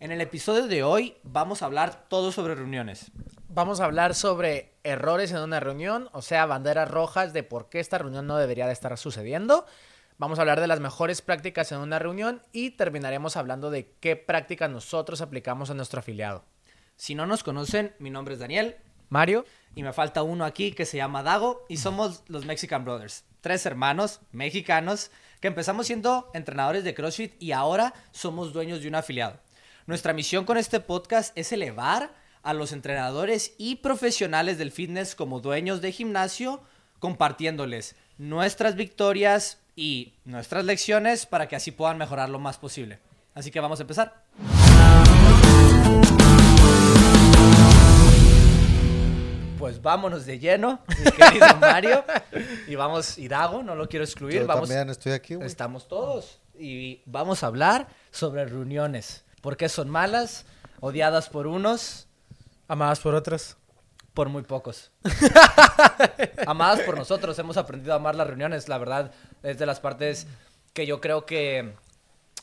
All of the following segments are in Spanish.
En el episodio de hoy vamos a hablar todo sobre reuniones. Vamos a hablar sobre errores en una reunión, o sea, banderas rojas de por qué esta reunión no debería de estar sucediendo. Vamos a hablar de las mejores prácticas en una reunión y terminaremos hablando de qué prácticas nosotros aplicamos a nuestro afiliado. Si no nos conocen, mi nombre es Daniel Mario, y me falta uno aquí que se llama Dago y somos los Mexican Brothers. Tres hermanos mexicanos que empezamos siendo entrenadores de CrossFit y ahora somos dueños de un afiliado. Nuestra misión con este podcast es elevar a los entrenadores y profesionales del fitness como dueños de gimnasio, compartiéndoles nuestras victorias y nuestras lecciones para que así puedan mejorar lo más posible. Así que vamos a empezar. Pues vámonos de lleno, mi querido Mario. Y vamos, y Dago, no lo quiero excluir. Yo vamos, también estoy aquí, güey. Estamos todos. Y vamos a hablar sobre reuniones. ¿Por qué son malas? Odiadas por unos, amadas por otras. por muy pocos. Amadas por nosotros. Hemos aprendido a amar las reuniones. La verdad, es de las partes que yo creo que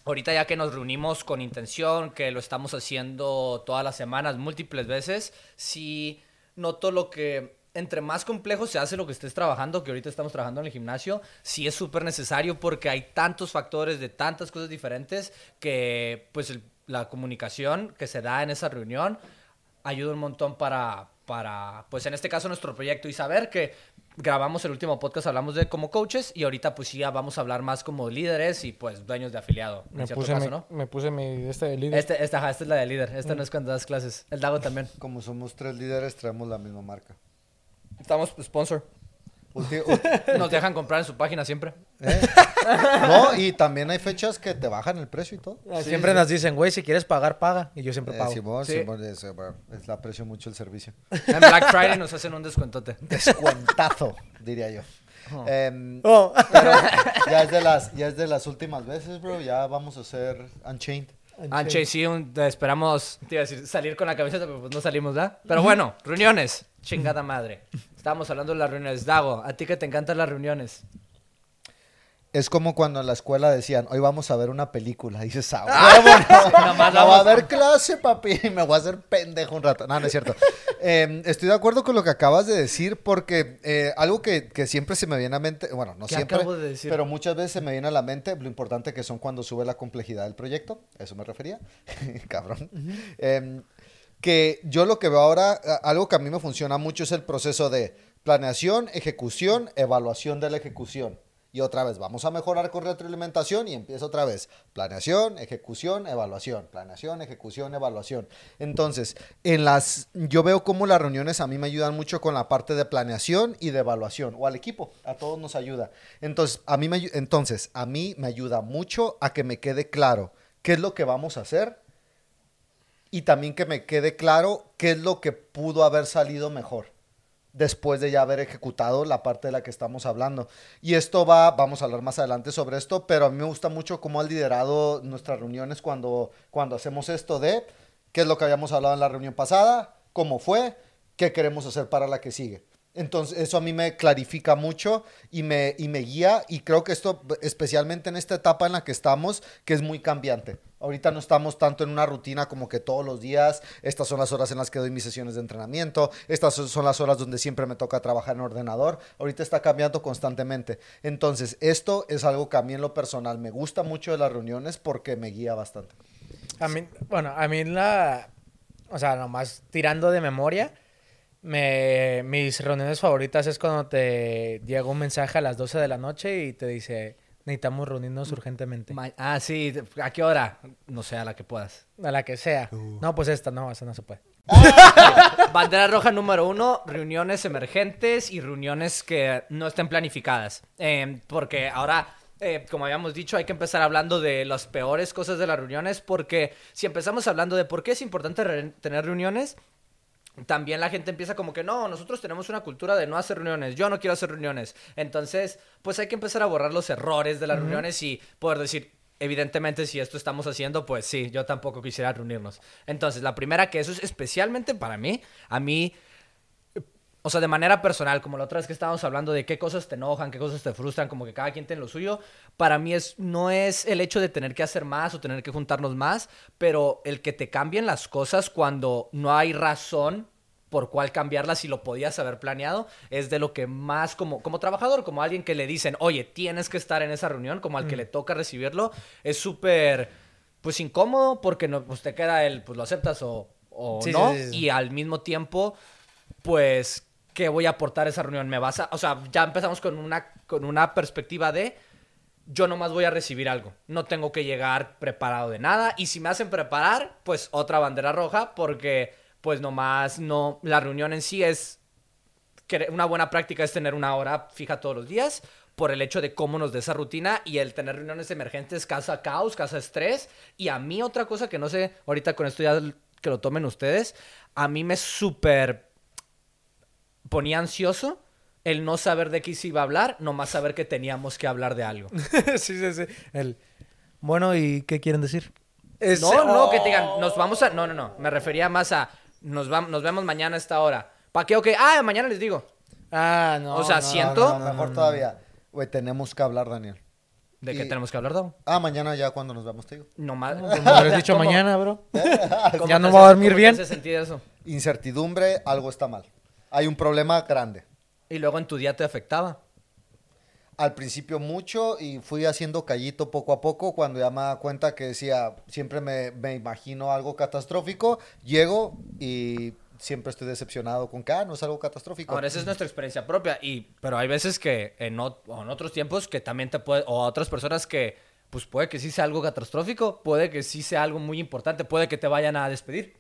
ahorita ya que nos reunimos con intención, que lo estamos haciendo todas las semanas, múltiples veces, sí noto lo que entre más complejo se hace lo que estés trabajando, que ahorita estamos trabajando en el gimnasio, sí es súper necesario porque hay tantos factores de tantas cosas diferentes que pues el- la comunicación que se da en esa reunión ayuda un montón para, para, pues en este caso nuestro proyecto y saber que grabamos el último podcast, hablamos de como coaches y ahorita pues ya vamos a hablar más como líderes y pues dueños de afiliado. en Me puse, caso, mi, ¿no? me puse mi este de líder. Este, esta, ajá, esta es la de líder, esta no es cuando das clases. El Dago también. Como somos tres líderes, traemos la misma marca. Estamos sponsor. Ulti- ulti- Nos dejan comprar en su página siempre. ¿eh? No, y también hay fechas que te bajan el precio y todo. Ah, siempre nos dicen, güey, si quieres pagar, paga. Y yo siempre Eh, pago. Simón, Sí. Simón, es, eh, bueno, es- le aprecio mucho el servicio. En Black Friday nos hacen un descuentote. Descuentazo, diría yo. Em, Oh. pero ya es, de las, ya es de las últimas veces, bro. Ya vamos a hacer Unchained. Anche, sí, un- te esperamos te iba a decir, salir con la camiseta, pero pues no salimos, ¿verdad? Pero bueno, reuniones. Chingada madre. Estábamos hablando de las reuniones. Dago, a ti que te encantan las reuniones. Es como cuando en la escuela decían, hoy vamos a ver una película. Dices, ah, Nomás no va a haber clase, papi. Me voy a hacer pendejo un rato. No, no es cierto. Eh, estoy de acuerdo con lo que acabas de decir porque eh, algo que, que siempre se me viene a mente, bueno, no ¿Qué siempre, acabo de decir? pero muchas veces se me viene a la mente lo importante que son cuando sube la complejidad del proyecto. A Eso me refería. Cabrón. Em, que yo lo que veo ahora, algo que a mí me funciona mucho es el proceso de planeación, ejecución, evaluación de la ejecución. Y otra vez, vamos a mejorar con retroalimentación y empieza otra vez. Planeación, ejecución, evaluación. Planeación, ejecución, evaluación. Entonces, en las, yo veo cómo las reuniones a mí me ayudan mucho con la parte de planeación y de evaluación. O al equipo, a todos nos ayuda. Entonces, a mí me, entonces, a mí me ayuda mucho a que me quede claro qué es lo que vamos a hacer y también que me quede claro qué es lo que pudo haber salido mejor después de ya haber ejecutado la parte de la que estamos hablando. Y esto va, vamos a hablar más adelante sobre esto, pero a mí me gusta mucho cómo ha liderado nuestras reuniones cuando, cuando hacemos esto de qué es lo que habíamos hablado en la reunión pasada, cómo fue, qué queremos hacer para la que sigue. Entonces, eso a mí me clarifica mucho y me, y me guía y creo que esto, especialmente en esta etapa en la que estamos, que es muy cambiante. Ahorita no estamos tanto en una rutina como que todos los días, estas son las horas en las que doy mis sesiones de entrenamiento, estas son- las horas donde siempre me toca trabajar en ordenador, ahorita está cambiando constantemente. Entonces, esto es algo que a mí en lo personal me gusta mucho de las reuniones porque me guía bastante. A mí, bueno, a mí la... O sea, nomás tirando de memoria, me, mis reuniones favoritas es cuando te llega un mensaje a las 12 de la noche y te dice, necesitamos reunirnos urgentemente. Ma- Ah, sí. ¿A qué hora? No sé, a la que puedas. A la que sea. No, pues esta, no, esa no se puede. Bandera roja número uno, reuniones emergentes y reuniones que no estén planificadas. Eh, porque ahora, eh, como habíamos dicho, hay que empezar hablando de las peores cosas de las reuniones. Porque si empezamos hablando de por qué es importante re- tener reuniones, también la gente empieza como que no, nosotros tenemos una cultura de no hacer reuniones, yo no quiero hacer reuniones. Entonces, pues hay que empezar a borrar los errores de las reuniones y poder decir, evidentemente si esto estamos haciendo, pues sí, yo tampoco quisiera reunirnos. Entonces, la primera que eso es especialmente para mí, a mí o sea, de manera personal, como la otra vez que estábamos hablando de qué cosas te enojan, qué cosas te frustran, como que cada quien tiene lo suyo, para mí es, no es el hecho de tener que hacer más o tener que juntarnos más, pero el que te cambien las cosas cuando no hay razón por cuál cambiarlas si lo podías haber planeado, es de lo que más como, como trabajador, como alguien que le dicen, oye, tienes que estar en esa reunión, como al que le toca recibirlo, es súper, pues incómodo porque no, pues te queda el, pues lo aceptas o, o Sí, no, sí, sí, sí. y al mismo tiempo, pues, ¿qué voy a aportar a esa reunión? ¿Me vas a, o sea, ya empezamos con una, con una perspectiva de, yo nomás voy a recibir algo. No tengo que llegar preparado de nada. Y si me hacen preparar, pues otra bandera roja, porque pues nomás no. La reunión en sí es. Una buena práctica es tener una hora fija todos los días. Por el hecho de cómo nos dé esa rutina y el tener reuniones emergentes causa caos, causa estrés. Y a mí, otra cosa que no sé, ahorita con esto ya que lo tomen ustedes, a mí me súper ponía ansioso el no saber de qué se iba a hablar, nomás saber que teníamos que hablar de algo. sí, sí, sí. El... Bueno, ¿y qué quieren decir? No, no, que te digan, nos vamos a... No, no, no, me refería más a, nos, vam- nos vemos mañana a esta hora. ¿Para qué? Ok, ah, mañana les digo. Ah, no. O sea, no, siento- No, no, mejor todavía. Güey, tenemos que hablar, Daniel. ¿De qué Y- tenemos que hablar, Davo? Ah, mañana ya cuando nos veamos, te digo. Nomás... Pues me hubieras dicho ¿Cómo- mañana, bro. cómo Ya no hace- voy a dormir cómo te bien. hace sentir eso? Incertidumbre, algo está mal. Hay un problema grande. Y luego en tu día te afectaba. Al principio mucho y fui haciendo callito poco a poco cuando ya me daba cuenta que decía, siempre me, me imagino algo catastrófico, llego y siempre estoy decepcionado con que, ah, no es algo catastrófico. Ahora, esa es nuestra experiencia propia. Y, pero hay veces que en, o en otros tiempos que también te puede, o a otras personas que, pues puede que sí sea algo catastrófico, puede que sí sea algo muy importante, puede que te vayan a despedir.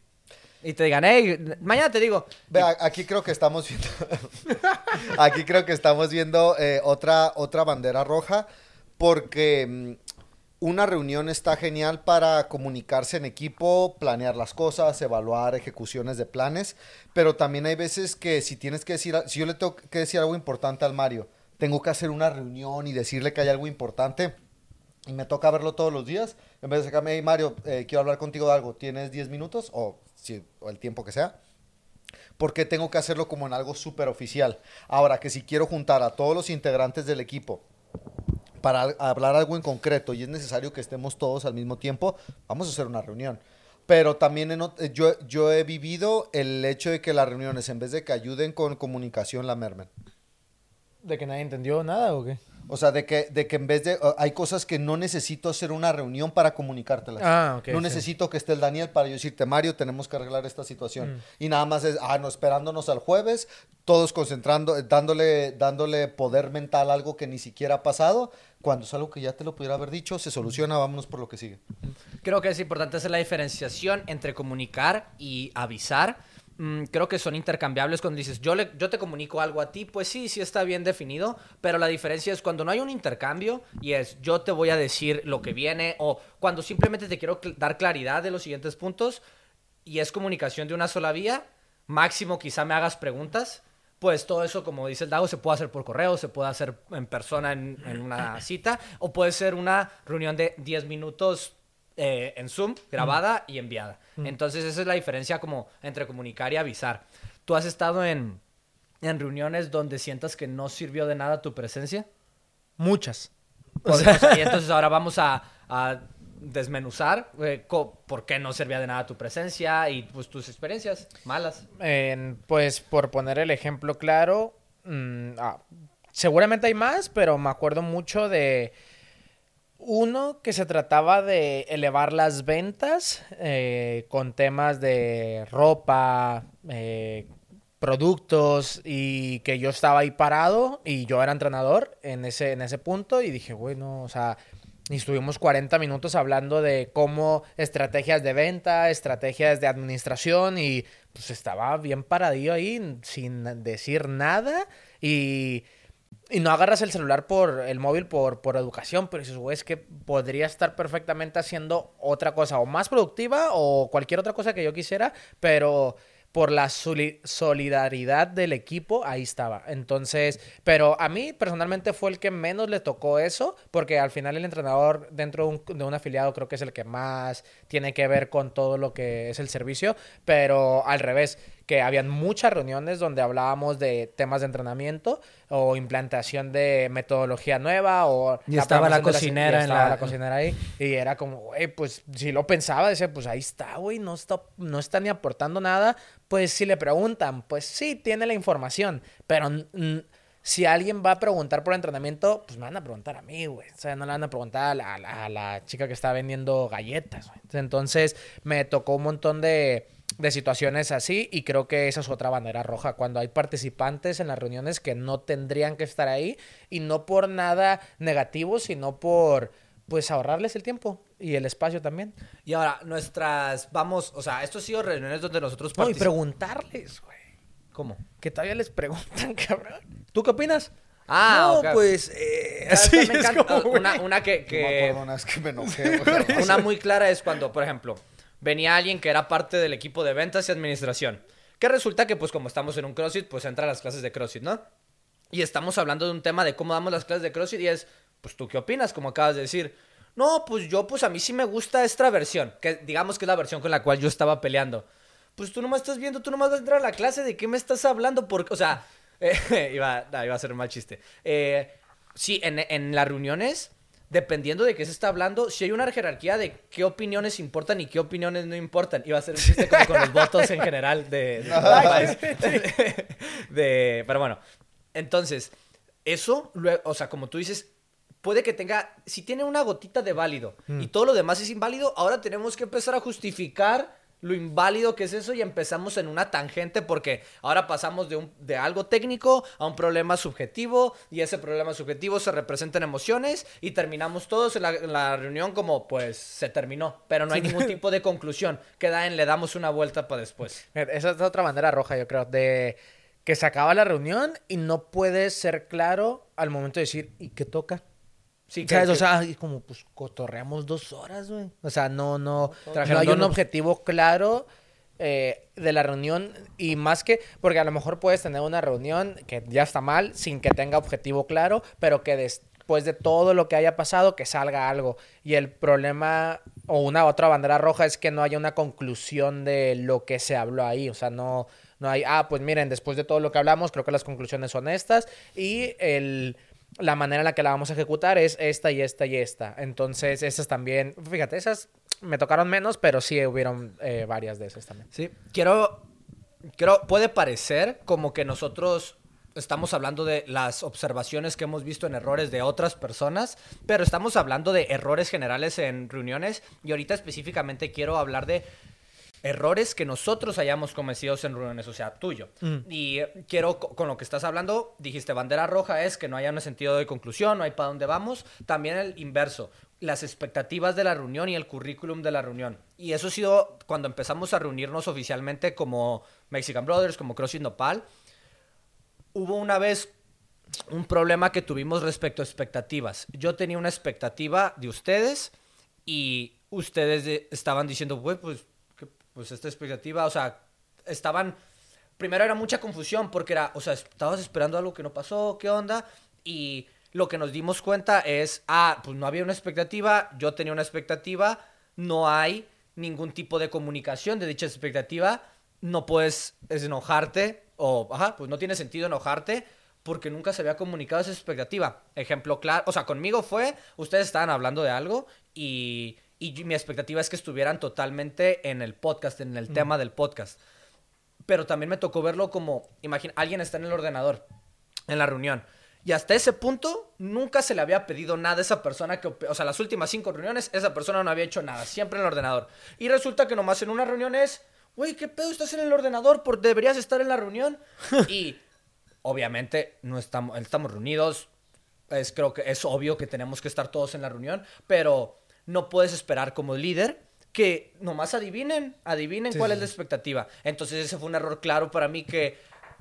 Y te digan, hey, mañana te digo. Ve, a- aquí creo que estamos viendo, aquí creo que estamos viendo eh, otra, otra bandera roja porque mm, una reunión está genial para comunicarse en equipo, planear las cosas, evaluar ejecuciones de planes, pero también hay veces que si tienes que decir, si yo le tengo que decir algo importante al Mario, tengo que hacer una reunión y decirle que hay algo importante y me toca verlo todos los días, en vez de sacarme, hey Mario, eh, quiero hablar contigo de algo, ¿tienes 10 minutos? O, si, el tiempo que sea. Porque tengo que hacerlo como en algo súper oficial. Ahora, que si quiero juntar a todos los integrantes del equipo para hablar algo en concreto y es necesario que estemos todos al mismo tiempo, vamos a hacer una reunión. Pero también yo, yo he vivido el hecho de que las reuniones, en vez de que ayuden con comunicación, la mermen. ¿De que nadie entendió nada o qué? O sea, de que, de que en vez de... uh, hay cosas que no necesito hacer una reunión para comunicártelas. Ah, ok, No sí. necesito que esté el Daniel para yo decirte, Mario, tenemos que arreglar esta situación. Mm. Y nada más es, ah, no, esperándonos al jueves, todos concentrando, dándole, dándole poder mental a algo que ni siquiera ha pasado. Cuando es algo que ya te lo pudiera haber dicho, se soluciona, vámonos por lo que sigue. Creo que es importante hacer la diferenciación entre comunicar y avisar. Mm, creo que son intercambiables cuando dices, yo, le, yo te comunico algo a ti, pues sí, sí está bien definido, pero la diferencia es cuando no hay un intercambio y es yo te voy a decir lo que viene o cuando simplemente te quiero cl- dar claridad de los siguientes puntos y es comunicación de una sola vía, máximo quizá me hagas preguntas, pues todo eso, como dice el Dago, se puede hacer por correo, se puede hacer en persona en, en una cita, o puede ser una reunión de 10 minutos eh, en Zoom, grabada y enviada. Entonces esa es la diferencia como entre comunicar y avisar. ¿Tú has estado en, en reuniones donde sientas que no sirvió de nada tu presencia? Muchas. O sea, o sea, y entonces ahora vamos a, a desmenuzar eh, por qué no servía de nada tu presencia y pues tus experiencias malas. Pues por poner el ejemplo claro, mm, ah, seguramente hay más, pero me acuerdo mucho de uno que se trataba de elevar las ventas eh, con temas de ropa, eh, productos y que yo estaba ahí parado y yo era entrenador en ese, en ese punto y dije, bueno, o sea, y estuvimos 40 minutos hablando de cómo estrategias de venta, estrategias de administración y pues estaba bien paradillo ahí sin decir nada y, y no agarras el celular por el móvil por, por educación, pero dices, es que podría estar perfectamente haciendo otra cosa o más productiva o cualquier otra cosa que yo quisiera, pero por la soli- solidaridad del equipo, ahí estaba. Entonces, pero a mí personalmente fue el que menos le tocó eso, porque al final el entrenador dentro de un, de un afiliado creo que es el que más tiene que ver con todo lo que es el servicio, pero al revés, que habían muchas reuniones donde hablábamos de temas de entrenamiento o implantación de metodología nueva o... Y estaba la cocinera y en la- la cocinera ahí y era como, güey, pues si lo pensaba, decía, pues ahí está, güey, no está, no está ni aportando nada. Pues si le preguntan, pues sí, tiene la información, pero... mm, si alguien va a preguntar por entrenamiento, pues me van a preguntar a mí, güey. O sea, no le van a preguntar la, la- a la chica que está vendiendo galletas, güey. Entonces, me tocó un montón de, de situaciones así y creo que esa es otra bandera roja. Cuando hay participantes en las reuniones que no tendrían que estar ahí y no por nada negativo, sino por, pues, ahorrarles el tiempo y el espacio también. Y ahora, nuestras, vamos, o sea, esto ha sido reuniones donde nosotros No, y preguntarles, güey. ¿Cómo? Que todavía les preguntan, cabrón. ¿Tú qué opinas? Ah, no, pues, eh, ¿Sabes así cuál me es como, una, una que, Yo me que acuerdo una vez que me enojé, una muy clara es cuando, por ejemplo, venía alguien que era parte del equipo de ventas y administración. Que resulta que, pues, como estamos en un CrossFit, pues entra a las clases de CrossFit, ¿no? Y estamos hablando de un tema de cómo damos las clases de CrossFit y es, pues, ¿tú qué opinas? Como acabas de decir. No, pues yo, pues a mí sí me gusta esta versión, que digamos que es la versión con la cual yo estaba peleando. Pues tú nomás estás viendo, tú nomás vas a entrar a la clase, ¿de qué me estás hablando? Porque, o sea, eh, iba, no, iba a ser un mal chiste. Eh, sí, en, en las reuniones, dependiendo de qué se está hablando, si hay una jerarquía de qué opiniones importan y qué opiniones no importan. Iba a ser un chiste como con los votos en general de, de, de- Pero bueno, entonces, eso, o sea, como tú dices, puede que tenga, si tiene una gotita de válido y todo lo demás es inválido, ahora tenemos que empezar a justificar lo inválido que es eso y empezamos en una tangente porque ahora pasamos de, un, de algo técnico a un problema subjetivo y ese problema subjetivo se representa en emociones y terminamos todos en la, en la reunión como pues se terminó, pero no hay ningún tipo de conclusión, queda en le damos una vuelta para después. Esa es otra bandera roja, yo creo, de que se acaba la reunión y no puedes ser claro al momento de decir, ¿y qué toca? Sí, que- ¿Sabes? O sea, y como, pues, cotorreamos dos horas, güey. O sea, no, no, no hay un objetivo claro eh, de la reunión y más que, porque a lo mejor puedes tener una reunión que ya está mal, sin que tenga objetivo claro, pero que después de todo lo que haya pasado, que salga algo. Y el problema, o una otra bandera roja, es que no haya una conclusión de lo que se habló ahí. O sea, no, no hay, ah, pues miren, después de todo lo que hablamos, creo que las conclusiones son estas. Y el la manera en la que la vamos a ejecutar es esta y esta y esta. Entonces, esas también, fíjate, esas me tocaron menos, pero sí hubieron eh, varias de esas también. Sí, quiero, quiero, puede parecer como que nosotros estamos hablando de las observaciones que hemos visto en errores de otras personas, pero estamos hablando de errores generales en reuniones y ahorita específicamente quiero hablar de errores que nosotros hayamos cometido en reuniones, o sea, tuyo. Y eh, quiero, co- con lo que estás hablando, dijiste, bandera roja es que no haya un sentido de conclusión, no hay para dónde vamos. También el inverso, las expectativas de la reunión y el currículum de la reunión. Y eso ha sido cuando empezamos a reunirnos oficialmente como Mexican Brothers, como CrossFit Nopal. Hubo una vez un problema que tuvimos respecto a expectativas. Yo tenía una expectativa de ustedes y ustedes de- estaban diciendo, "Güey, pues, pues esta expectativa, o sea, estaban... Primero era mucha confusión porque era, o sea, estabas esperando algo que no pasó, ¿qué onda? Y lo que nos dimos cuenta es, ah, pues no había una expectativa, yo tenía una expectativa, no hay ningún tipo de comunicación de dicha expectativa, no puedes es enojarte o, ajá, pues no tiene sentido enojarte porque nunca se había comunicado esa expectativa. Ejemplo claro, o sea, conmigo fue, ustedes estaban hablando de algo y, y mi expectativa es que estuvieran totalmente en el podcast, en el tema del podcast. Pero también me tocó verlo como, imagina, alguien está en el ordenador, en la reunión. Y hasta ese punto, nunca se le había pedido nada a esa persona que, o sea, las últimas cinco reuniones, esa persona no había hecho nada, siempre en el ordenador. Y resulta que nomás en una reunión es, güey, ¿qué pedo estás en el ordenador? Por, deberías estar en la reunión. y obviamente no estamos, estamos reunidos, es, creo que es obvio que tenemos que estar todos en la reunión, pero no puedes esperar como líder que nomás adivinen, adivinen cuál es la expectativa. Entonces ese fue un error claro para mí que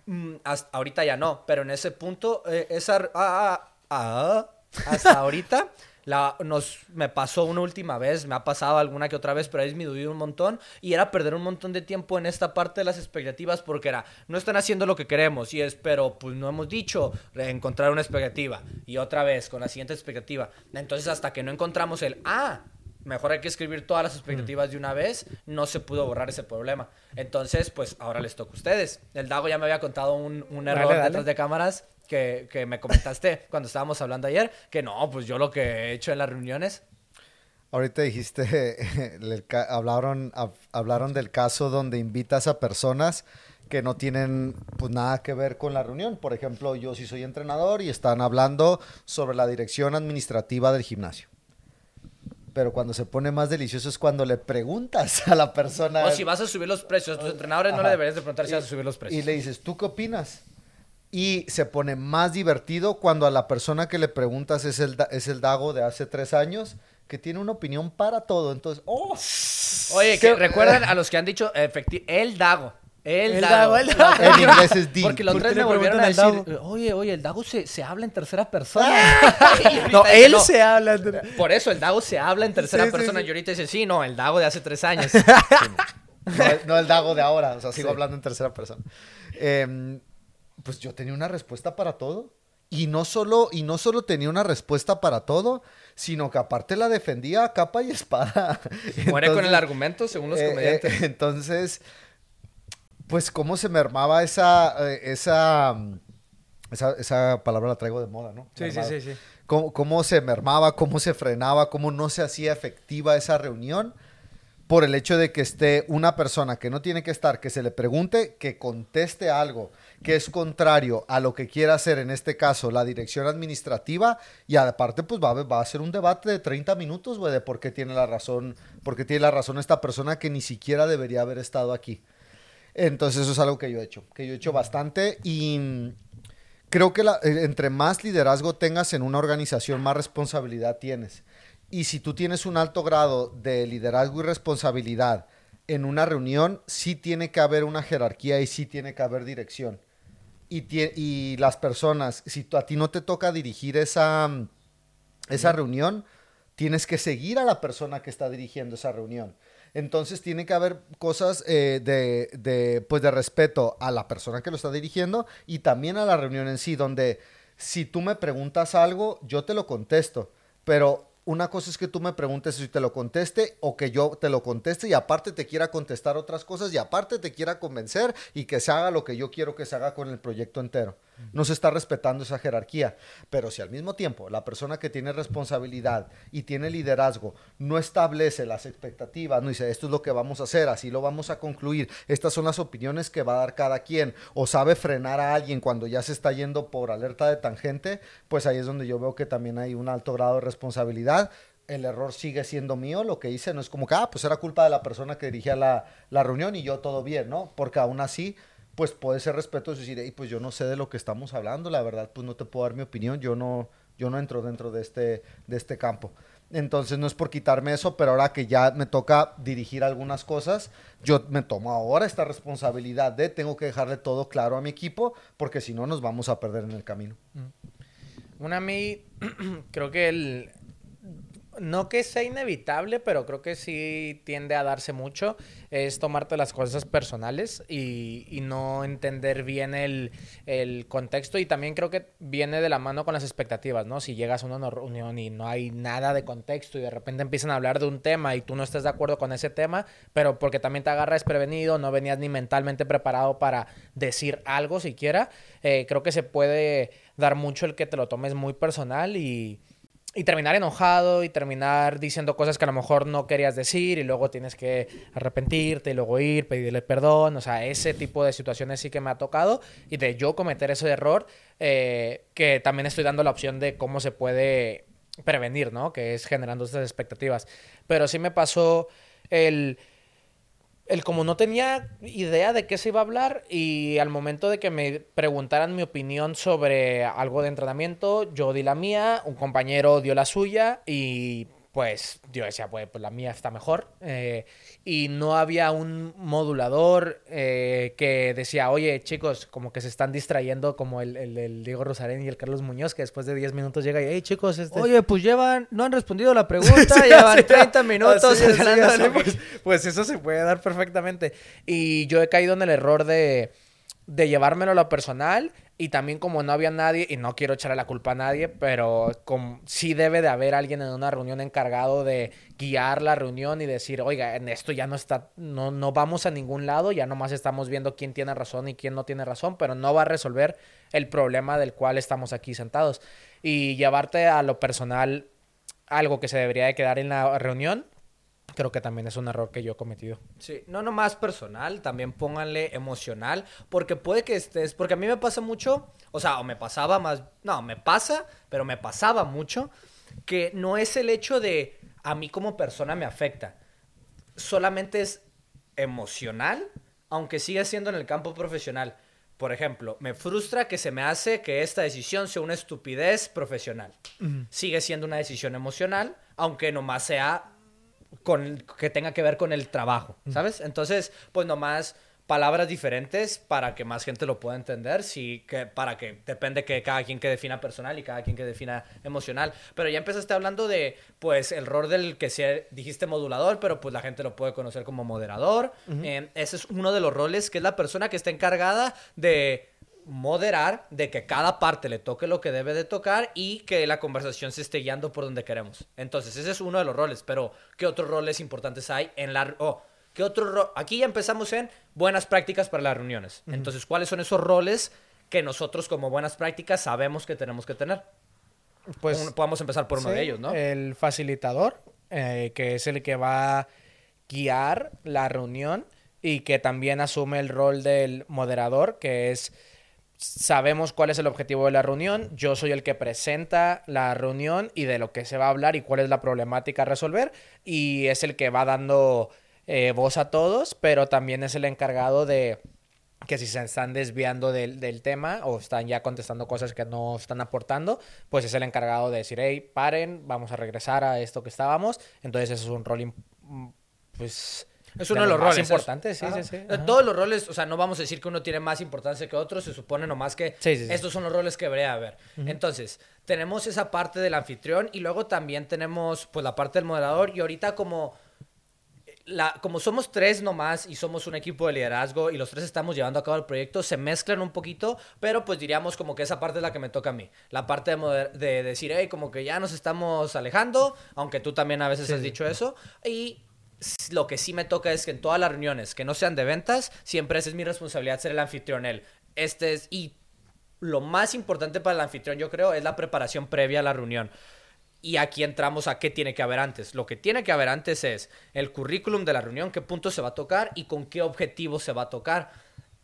mm, hasta ahorita ya no, pero en ese punto, eh, esa, ah, ah, ah, hasta ahorita la, nos, me pasó una última vez, me ha pasado alguna que otra vez, pero ha disminuido un montón y era perder un montón de tiempo en esta parte de las expectativas porque era, no están haciendo lo que queremos y es, pero pues no hemos dicho encontrar una expectativa y otra vez con la siguiente expectativa. Entonces hasta que no encontramos el, ah, mejor hay que escribir todas las expectativas de una vez, no se pudo borrar ese problema. Entonces, pues ahora les toca a ustedes. El Dago ya me había contado un, un error Dale, dale. detrás de cámaras que, que me comentaste cuando estábamos hablando ayer, que no, pues yo lo que he hecho en las reuniones Ahorita dijiste, ca- hablaron, hab- hablaron del caso donde invitas a personas que no tienen pues nada que ver con la reunión. Por ejemplo, yo sí soy entrenador y están hablando sobre la dirección administrativa del gimnasio. Pero cuando se pone más delicioso es cuando le preguntas a la persona. O si vas a subir los precios, a tus entrenadores no Ajá. le deberías de preguntar si Y- vas a subir los precios. Y le dices, ¿tú qué opinas? Y se pone más divertido cuando a la persona que le preguntas es el, es el Dago de hace tres años, que tiene una opinión para todo. Entonces, ¡oh! Oye, ¿Qué- que recuerdan a los que han dicho efecti- el Dago. El, El Dago. Dago, el Dago. En inglés es Dean. Porque los ¿Por tres me le volvieron a decir, Dago? oye, oye, el Dago se, se habla en tercera persona. Ahorita No, él "No". se habla. Por eso, el Dago se habla en tercera Sí, persona. sí. Y ahorita dice, sí, no, el Dago de hace tres años. No, el- no el Dago de ahora, o sea, sigo Sí. hablando en tercera persona. Em, pues yo tenía una respuesta para todo. Y no, solo, y no solo tenía una respuesta para todo, sino que aparte la defendía a capa y espada. Muere con el argumento, según los Eh, comediantes. eh, entonces, pues cómo se mermaba esa, eh, esa, esa, esa palabra la traigo de moda, ¿no? Sí, sí, sí, sí. Cómo, cómo se mermaba, cómo se frenaba, cómo no se hacía efectiva esa reunión por el hecho de que esté una persona que no tiene que estar, que se le pregunte, que conteste algo que es contrario a lo que quiera hacer, en este caso, la dirección administrativa, y aparte, pues va, a- va a ser un debate de 30 minutos, güey, de por qué tiene la razón, por qué tiene la razón esta persona que ni siquiera debería haber estado aquí. Entonces, eso es algo que yo he hecho, que yo he hecho bastante y creo que la- eh, entre más liderazgo tengas en una organización, más responsabilidad tienes. Y si tú tienes un alto grado de liderazgo y responsabilidad en una reunión, sí tiene que haber una jerarquía y sí tiene que haber dirección. Y, las personas, si a ti no te toca dirigir esa, esa reunión, tienes que seguir a la persona que está dirigiendo esa reunión. Entonces tiene que haber cosas eh, de, de, pues de respeto a la persona que lo está dirigiendo y también a la reunión en sí, donde si tú me preguntas algo, yo te lo contesto, pero una cosa es que tú me preguntes si te lo conteste o que yo te lo conteste y aparte te quiera contestar otras cosas y aparte te quiera convencer y que se haga lo que yo quiero que se haga con el proyecto entero. No se está respetando esa jerarquía. Pero si al mismo tiempo la persona que tiene responsabilidad y tiene liderazgo no establece las expectativas, no dice esto es lo que vamos a hacer, así lo vamos a concluir, estas son las opiniones que va a dar cada quien, o sabe frenar a alguien cuando ya se está yendo por alerta de tangente, pues ahí es donde yo veo que también hay un alto grado de responsabilidad. El error sigue siendo mío, lo que hice no es como que, ah, pues era culpa de la persona que dirigía la, la reunión y yo todo bien, ¿no? Porque aún así, pues puede ser respetuoso y decir, "Ey, pues yo no sé de lo que estamos hablando, la verdad, pues no te puedo dar mi opinión, yo no, yo no entro dentro de este, de este campo. Entonces no es por quitarme eso, pero ahora que ya me toca dirigir algunas cosas, yo me tomo ahora esta responsabilidad de tengo que dejarle todo claro a mi equipo, porque si no nos vamos a perder en el camino. Una a mí, creo que el... No que sea inevitable, pero creo que sí tiende a darse mucho, es tomarte las cosas personales y, no entender bien el, el contexto y también creo que viene de la mano con las expectativas, ¿no? Si llegas a una reunión y no hay nada de contexto y de repente empiezan a hablar de un tema y tú no estás de acuerdo con ese tema, pero porque también te agarras desprevenido, no venías ni mentalmente preparado para decir algo siquiera, eh, creo que se puede dar mucho el que te lo tomes muy personal y, y terminar enojado y terminar diciendo cosas que a lo mejor no querías decir y luego tienes que arrepentirte y luego ir, pedirle perdón. O sea, ese tipo de situaciones sí que me ha tocado y de yo cometer ese error, eh, que también estoy dando la opción de cómo se puede prevenir, ¿no? Que es generando estas expectativas. Pero sí me pasó el el como no tenía idea de qué se iba a hablar y al momento de que me preguntaran mi opinión sobre algo de entrenamiento, yo di la mía, un compañero dio la suya y pues yo decía, pues, pues la mía está mejor. eh, y no había un modulador eh, que decía, oye chicos, como que se están distrayendo como el, el- el Diego Rosarén y el Carlos Muñoz, que después de 10 minutos llega y, hey chicos, este... Oye, pues llevan, no han respondido la pregunta, Sí, llevan así, 30 minutos así, así, hablando de así, lo que- pues, pues eso se puede dar perfectamente. Y yo he caído en el error de, de llevármelo a lo personal y también como no había nadie, y no quiero echarle la culpa a nadie, pero sí debe de haber alguien en una reunión encargado de guiar la reunión y decir, oiga, en esto ya no está, no, no vamos a ningún lado, ya nomás estamos viendo quién tiene razón y quién no tiene razón, pero no va a resolver el problema del cual estamos aquí sentados. Y llevarte a lo personal algo que se debería de quedar en la reunión, creo que también es un error que yo he cometido. Sí, no nomás personal, también pónganle emocional, porque puede que estés, porque a mí me pasa mucho, o sea, o me pasaba más, no, me pasa, pero me pasaba mucho, que no es el hecho de a mí como persona me afecta, solamente es emocional, aunque siga siendo en el campo profesional. Por ejemplo, me frustra que se me hace que esta decisión sea una estupidez profesional. Sigue siendo una decisión emocional, aunque nomás sea con, que tenga que ver con el trabajo, ¿sabes? Entonces, pues nomás palabras diferentes para que más gente lo pueda entender, sí, que para que depende que cada quien que defina personal y cada quien que defina emocional, pero ya empezaste hablando de pues el rol del que se dijiste modulador, pero pues la gente lo puede conocer como moderador. Eh, ese es uno de los roles que es la persona que está encargada de moderar, de que cada parte le toque lo que debe de tocar y que la conversación se esté guiando por donde queremos. Entonces, ese es uno de los roles, pero ¿qué otros roles importantes hay en la... Oh, ¿qué otro Aquí ya empezamos en buenas prácticas para las reuniones. Entonces, ¿cuáles son esos roles que nosotros como buenas prácticas sabemos que tenemos que tener? Pues podemos empezar por uno de ellos, ¿no? El facilitador, eh, que es el que va a guiar la reunión y que también asume el rol del moderador, que es sabemos cuál es el objetivo de la reunión, yo soy el que presenta la reunión y de lo que se va a hablar y cuál es la problemática a resolver y es el que va dando eh, voz a todos, pero también es el encargado de que si se están desviando del, tema o están ya contestando cosas que no están aportando, pues es el encargado de decir, hey, paren, vamos a regresar a esto que estábamos. Entonces eso es un rol, pues es uno de los roles. importantes, sí, sí, sí. Todos los roles, o sea, no vamos a decir que uno tiene más importancia que otro, se supone nomás que estos son los roles que debería haber. Entonces, tenemos esa parte del anfitrión y luego también tenemos pues la parte del moderador y ahorita como... La, como somos tres nomás y somos un equipo de liderazgo y los tres estamos llevando a cabo el proyecto, se mezclan un poquito, pero pues diríamos como que esa parte es la que me toca a mí. La parte de, de decir, hey, como que ya nos estamos alejando, aunque tú también a veces has dicho eso. Y lo que sí me toca es que en todas las reuniones que no sean de ventas, siempre es mi responsabilidad ser el anfitrión. Él. Este es, y lo más importante para el anfitrión, yo creo, es la preparación previa a la reunión. Y aquí entramos a qué tiene que haber antes. Lo que tiene que haber antes es el currículum de la reunión, qué punto se va a tocar y con qué objetivo se va a tocar.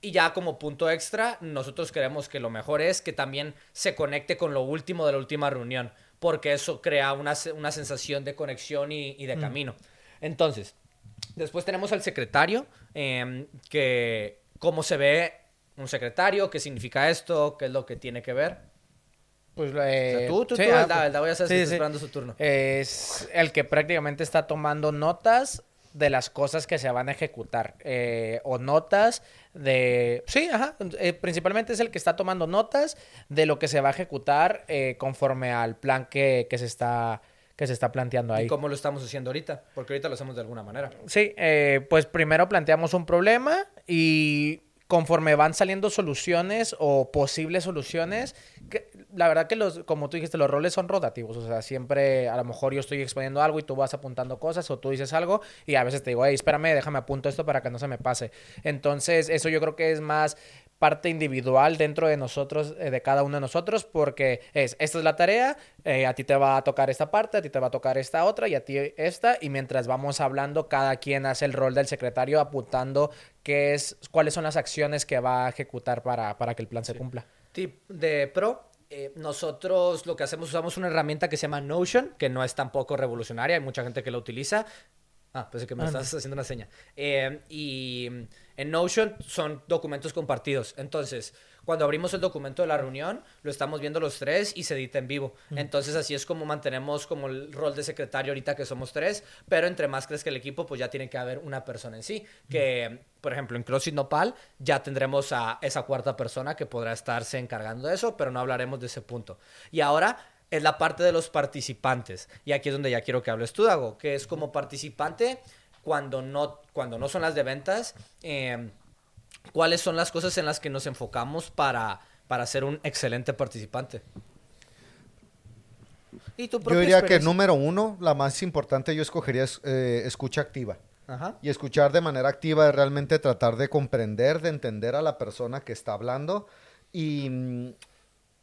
Y ya como punto extra, nosotros creemos que lo mejor es que también se conecte con lo último de la última reunión, porque eso crea una, sensación de conexión y, de mm. camino. Entonces, después tenemos al secretario, em, que cómo se ve un secretario, qué significa esto, qué es lo que tiene que ver. Pues eh, tú, tú, tú, voy a hacer esperando su turno. Es el que prácticamente está tomando notas de las cosas que se van a ejecutar eh, o notas de sí ajá eh, principalmente es el que está tomando notas de lo que se va a ejecutar conforme al plan que, que se está que se está planteando ahí. ¿Y cómo lo estamos haciendo ahorita? Porque ahorita lo hacemos de alguna manera. Sí, eh, pues primero planteamos un problema y conforme van saliendo soluciones o posibles soluciones, la verdad que los, como tú dijiste, los roles son rotativos. O sea, siempre a lo mejor yo estoy exponiendo algo y tú vas apuntando cosas o tú dices algo y a veces te digo, hey, espérame, déjame apunto esto para que no se me pase. Entonces, eso yo creo que es más parte individual dentro de nosotros, eh, de cada uno de nosotros, porque es, esta es la tarea, eh, a ti te va a tocar esta parte, a ti te va a tocar esta otra y a ti esta, y mientras vamos hablando, cada quien hace el rol del secretario apuntando qué es, cuáles son las acciones que va a ejecutar para, para que el plan se cumpla. Tip de pro, eh, nosotros lo que hacemos, usamos una herramienta que se llama Notion, que no es tampoco revolucionaria, hay mucha gente que la utiliza. Ah, pensé que me ah, estás haciendo una seña. y en Notion son documentos compartidos. Entonces, cuando abrimos el documento de la reunión, lo estamos viendo los tres y se edita en vivo. Entonces, así es como mantenemos como el rol de secretario ahorita que somos tres, pero entre más crezca el equipo, pues ya tiene que haber una persona en sí. Que, por ejemplo, en CrossFit Nopal ya tendremos a esa cuarta persona que podrá estarse encargando de eso, pero no hablaremos de ese punto. Y ahora es la parte de los participantes. Y aquí es donde ya quiero que hables tú, Dago, que es como participante cuando no, cuando no son las de ventas, em, cuáles son las cosas en las que nos enfocamos para, para ser un excelente participante. ¿Y tu yo diría que número uno, la más importante yo escogería es eh, escucha activa. Ajá. Y escuchar de manera activa es realmente tratar de comprender, de entender a la persona que está hablando. Y, mm,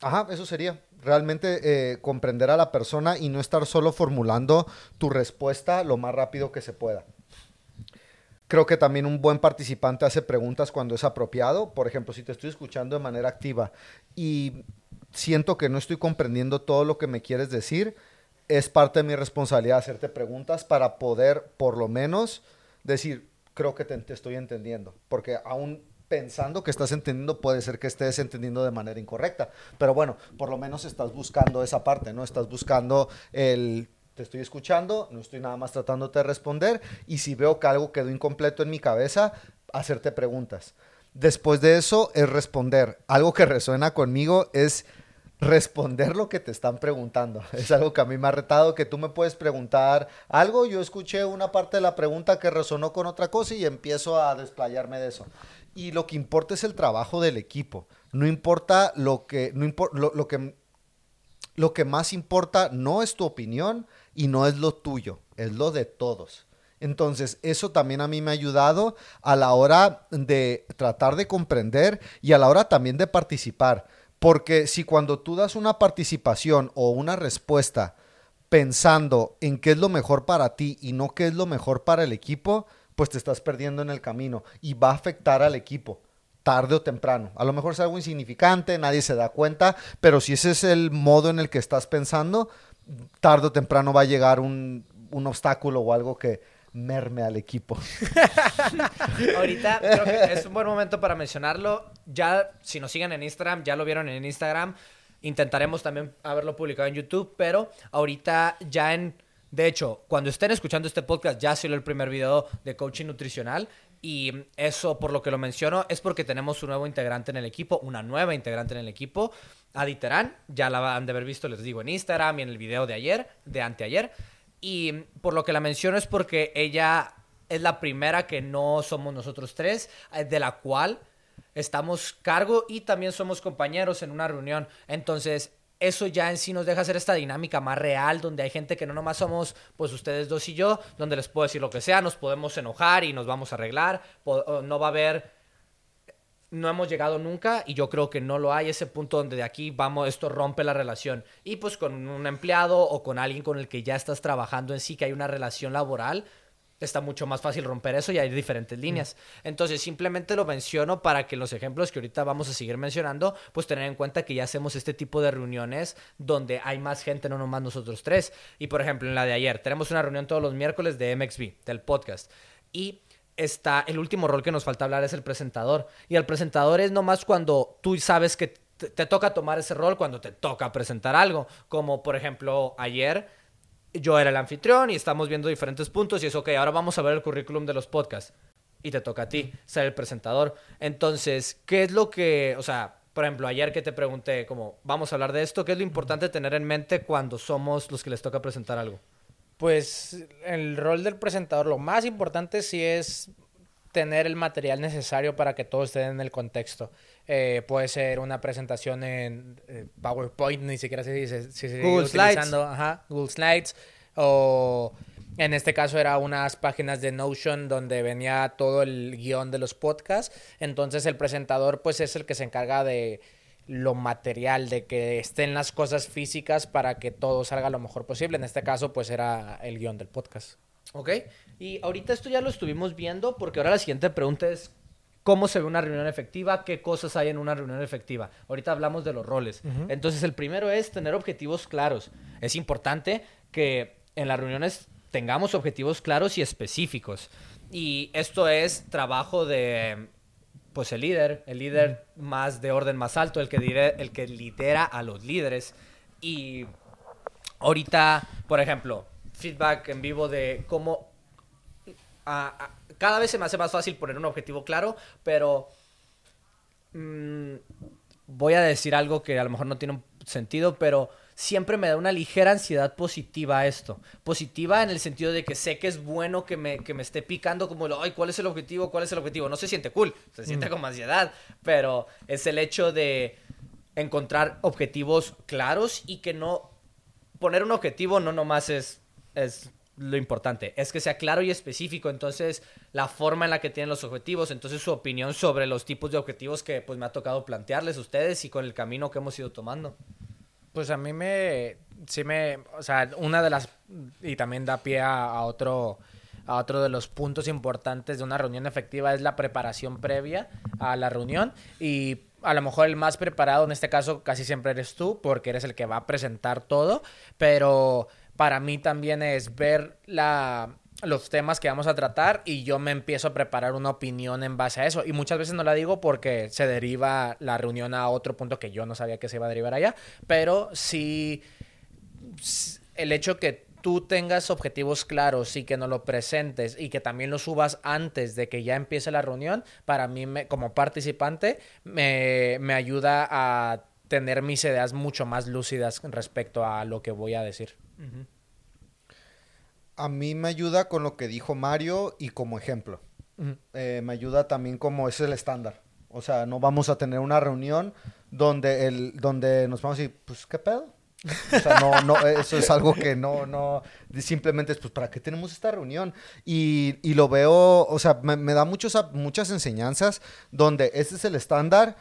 ajá, eso sería. Realmente eh, comprender a la persona y no estar solo formulando tu respuesta lo más rápido que se pueda. Creo que también un buen participante hace preguntas cuando es apropiado. Por ejemplo, si te estoy escuchando de manera activa y siento que no estoy comprendiendo todo lo que me quieres decir, es parte de mi responsabilidad hacerte preguntas para poder, por lo menos, decir, creo que te, estoy entendiendo. Porque aún pensando que estás entendiendo, puede ser que estés entendiendo de manera incorrecta. Pero bueno, por lo menos estás buscando esa parte, ¿no? Estás buscando el te estoy escuchando, no estoy nada más tratando de responder y si veo que algo quedó incompleto en mi cabeza, hacerte preguntas. Después de eso es responder. Algo que resuena conmigo es responder lo que te están preguntando. Es algo que a mí me ha retado, que tú me puedes preguntar algo, yo escuché una parte de la pregunta que resonó con otra cosa y empiezo a desplayarme de eso. Y lo que importa es el trabajo del equipo. No importa lo que, no lo, que, lo que más importa no es tu opinión y no es lo tuyo, es lo de todos. Entonces, eso también a mí me ha ayudado a la hora de tratar de comprender y a la hora también de participar porque si cuando tú das una participación o una respuesta pensando en qué es lo mejor para ti y no qué es lo mejor para el equipo, pues te estás perdiendo en el camino y va a afectar al equipo tarde o temprano. A lo mejor es algo insignificante, nadie se da cuenta, pero si ese es el modo en el que estás pensando, tarde o temprano va a llegar un, un obstáculo o algo que, merme al equipo. Ahorita creo que es un buen momento para mencionarlo. Ya, si nos siguen en Instagram, ya lo vieron en Instagram. Intentaremos también haberlo publicado en YouTube, pero ahorita ya en... De hecho, cuando estén escuchando este podcast, ya salió el primer video de coaching nutricional. Y eso, por lo que lo menciono, es porque tenemos un nuevo integrante en el equipo, una nueva integrante en el equipo, Aditerán. Ya la han de haber visto, les digo, en Instagram y en el video de ayer, de anteayer. Y por lo que la menciono es porque ella es la primera que no somos nosotros tres, eh, de la cual estamos cargo y también somos compañeros en una reunión. Entonces, eso ya en sí nos deja hacer esta dinámica más real, donde hay gente que no nomás somos, pues ustedes dos y yo, donde les puedo decir lo que sea, nos podemos enojar y nos vamos a arreglar, no va a haber no hemos llegado nunca y yo creo que no lo hay ese punto donde de aquí vamos esto rompe la relación. Y pues con un empleado o con alguien con el que ya estás trabajando en sí que hay una relación laboral está mucho más fácil romper eso y hay diferentes líneas. Entonces, simplemente lo menciono para que los ejemplos que ahorita vamos a seguir mencionando, pues tener en cuenta que ya hacemos este tipo de reuniones donde hay más gente, no nomás nosotros tres. Y por ejemplo, en la de ayer, tenemos una reunión todos los miércoles de MXB, del podcast. Y está el último rol que nos falta hablar es el presentador. Y el presentador es nomás cuando tú sabes que te, toca tomar ese rol, cuando te toca presentar algo. Como por ejemplo ayer yo era el anfitrión y estamos viendo diferentes puntos y es ok, ahora vamos a ver el currículum de los podcasts. Y te toca a ti ser el presentador. Entonces, ¿qué es lo que, o sea, por ejemplo, ayer que te pregunté, como, vamos a hablar de esto, ¿qué es lo importante tener en mente cuando somos los que les toca presentar algo? Pues el rol del presentador, lo más importante sí es tener el material necesario para que todo esté en el contexto. Eh, puede ser una presentación en eh, PowerPoint, ni siquiera se dice, si Google Slides. Ajá, Google Slides, o en este caso era unas páginas de Notion donde venía todo el guion de los podcasts. Entonces el presentador pues es el que se encarga de lo material, de que estén las cosas físicas para que todo salga lo mejor posible. En este caso, pues era el guion del podcast. Ok, y ahorita esto ya lo estuvimos viendo porque ahora la siguiente pregunta es cómo se ve una reunión efectiva, qué cosas hay en una reunión efectiva. Ahorita hablamos de los roles. Entonces, el primero es tener objetivos claros. Es importante que en las reuniones tengamos objetivos claros y específicos. Y esto es trabajo de pues el líder, el líder más de orden más alto, el que, el que lidera a los líderes. Y ahorita, por ejemplo, feedback en vivo de cómo... cada vez se me hace más fácil poner un objetivo claro, pero mm, voy a decir algo que a lo mejor no tiene sentido, pero siempre me da una ligera ansiedad positiva a esto. Positiva en el sentido de que sé que es bueno que me, que me esté picando como, ay, ¿cuál es el objetivo? ¿Cuál es el objetivo? No se siente cool, se siente como ansiedad, pero es el hecho de encontrar objetivos claros y que no... Poner un objetivo no nomás es, es lo importante, es que sea claro y específico, entonces la forma en la que tienen los objetivos, entonces su opinión sobre los tipos de objetivos que pues me ha tocado plantearles a ustedes y con el camino que hemos ido tomando. Pues a mí me, sí me, o sea, una de las, y también da pie a, otro, a otro de los puntos importantes de una reunión efectiva es la preparación previa a la reunión y a lo mejor el más preparado en este caso casi siempre eres tú porque eres el que va a presentar todo, pero para mí también es ver los temas que vamos a tratar y yo me empiezo a preparar una opinión en base a eso. Y muchas veces no la digo porque se deriva la reunión a otro punto que yo no sabía que se iba a derivar allá, pero sí el hecho que tú tengas objetivos claros y que no lo presentes y que también lo subas antes de que ya empiece la reunión, para mí me, como participante me ayuda a tener mis ideas mucho más lúcidas respecto a lo que voy a decir. A mí me ayuda con lo que dijo Mario y como ejemplo. Eh, me ayuda también como es el estándar. O sea, no vamos a tener una reunión donde, el, donde nos vamos a decir, pues, ¿qué pedo? O sea, no, no, eso es algo que no, no, simplemente es, pues, ¿para qué tenemos esta reunión? Y, y lo veo, o sea, me, me da muchos, muchas enseñanzas donde este es el estándar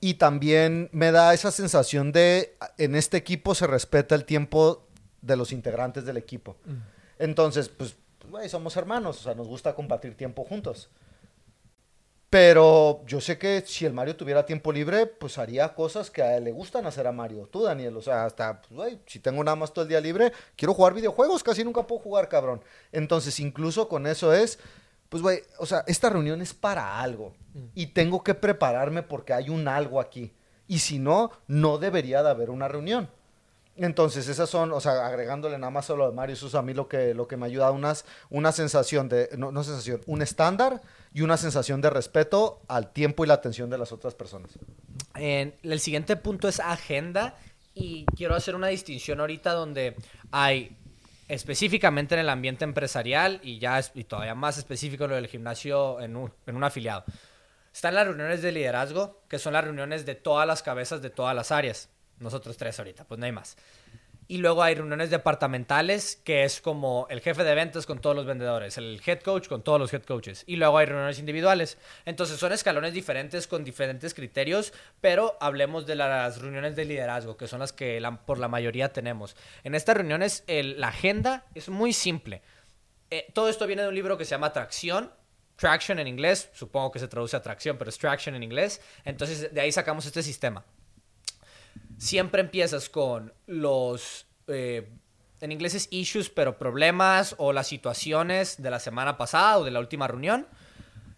y también me da esa sensación de, en este equipo se respeta el tiempo de los integrantes del equipo. Mm. Entonces, pues, güey, somos hermanos, o sea, nos gusta compartir tiempo juntos. Pero yo sé que si el Mario tuviera tiempo libre, pues haría cosas que a él le gustan hacer a Mario. Tú, Daniel, o sea, hasta, pues, güey, si tengo nada más todo el día libre, quiero jugar videojuegos, casi nunca puedo jugar, cabrón. Entonces, incluso con eso es, pues, güey, o sea, esta reunión es para algo. Mm. Y tengo que prepararme porque hay un algo aquí. Y si no, no debería de haber una reunión. Entonces, esas son, o sea, agregándole nada más solo de Mario, eso es a mí lo que, lo que me ayuda, unas, una sensación de, no, no sensación, un estándar y una sensación de respeto al tiempo y la atención de las otras personas. el siguiente punto es agenda y quiero hacer una distinción ahorita donde hay específicamente en el ambiente empresarial y ya y todavía más específico en lo del gimnasio en un, en un afiliado. Están las reuniones de liderazgo, que son las reuniones de todas las cabezas de todas las áreas nosotros tres ahorita, pues no hay más. Y luego hay reuniones departamentales, que es como el jefe de ventas con todos los vendedores, el head coach con todos los head coaches. Y luego hay reuniones individuales. Entonces son escalones diferentes con diferentes criterios, pero hablemos de las reuniones de liderazgo, que son las que por la mayoría tenemos. En estas reuniones la agenda es muy simple. Eh, todo esto viene de un libro que se llama Tracción, Traction en inglés, supongo que se traduce a tracción, pero es Traction en inglés. Entonces de ahí sacamos este sistema siempre empiezas con los, eh, en inglés es issues, pero problemas o las situaciones de la semana pasada o de la última reunión.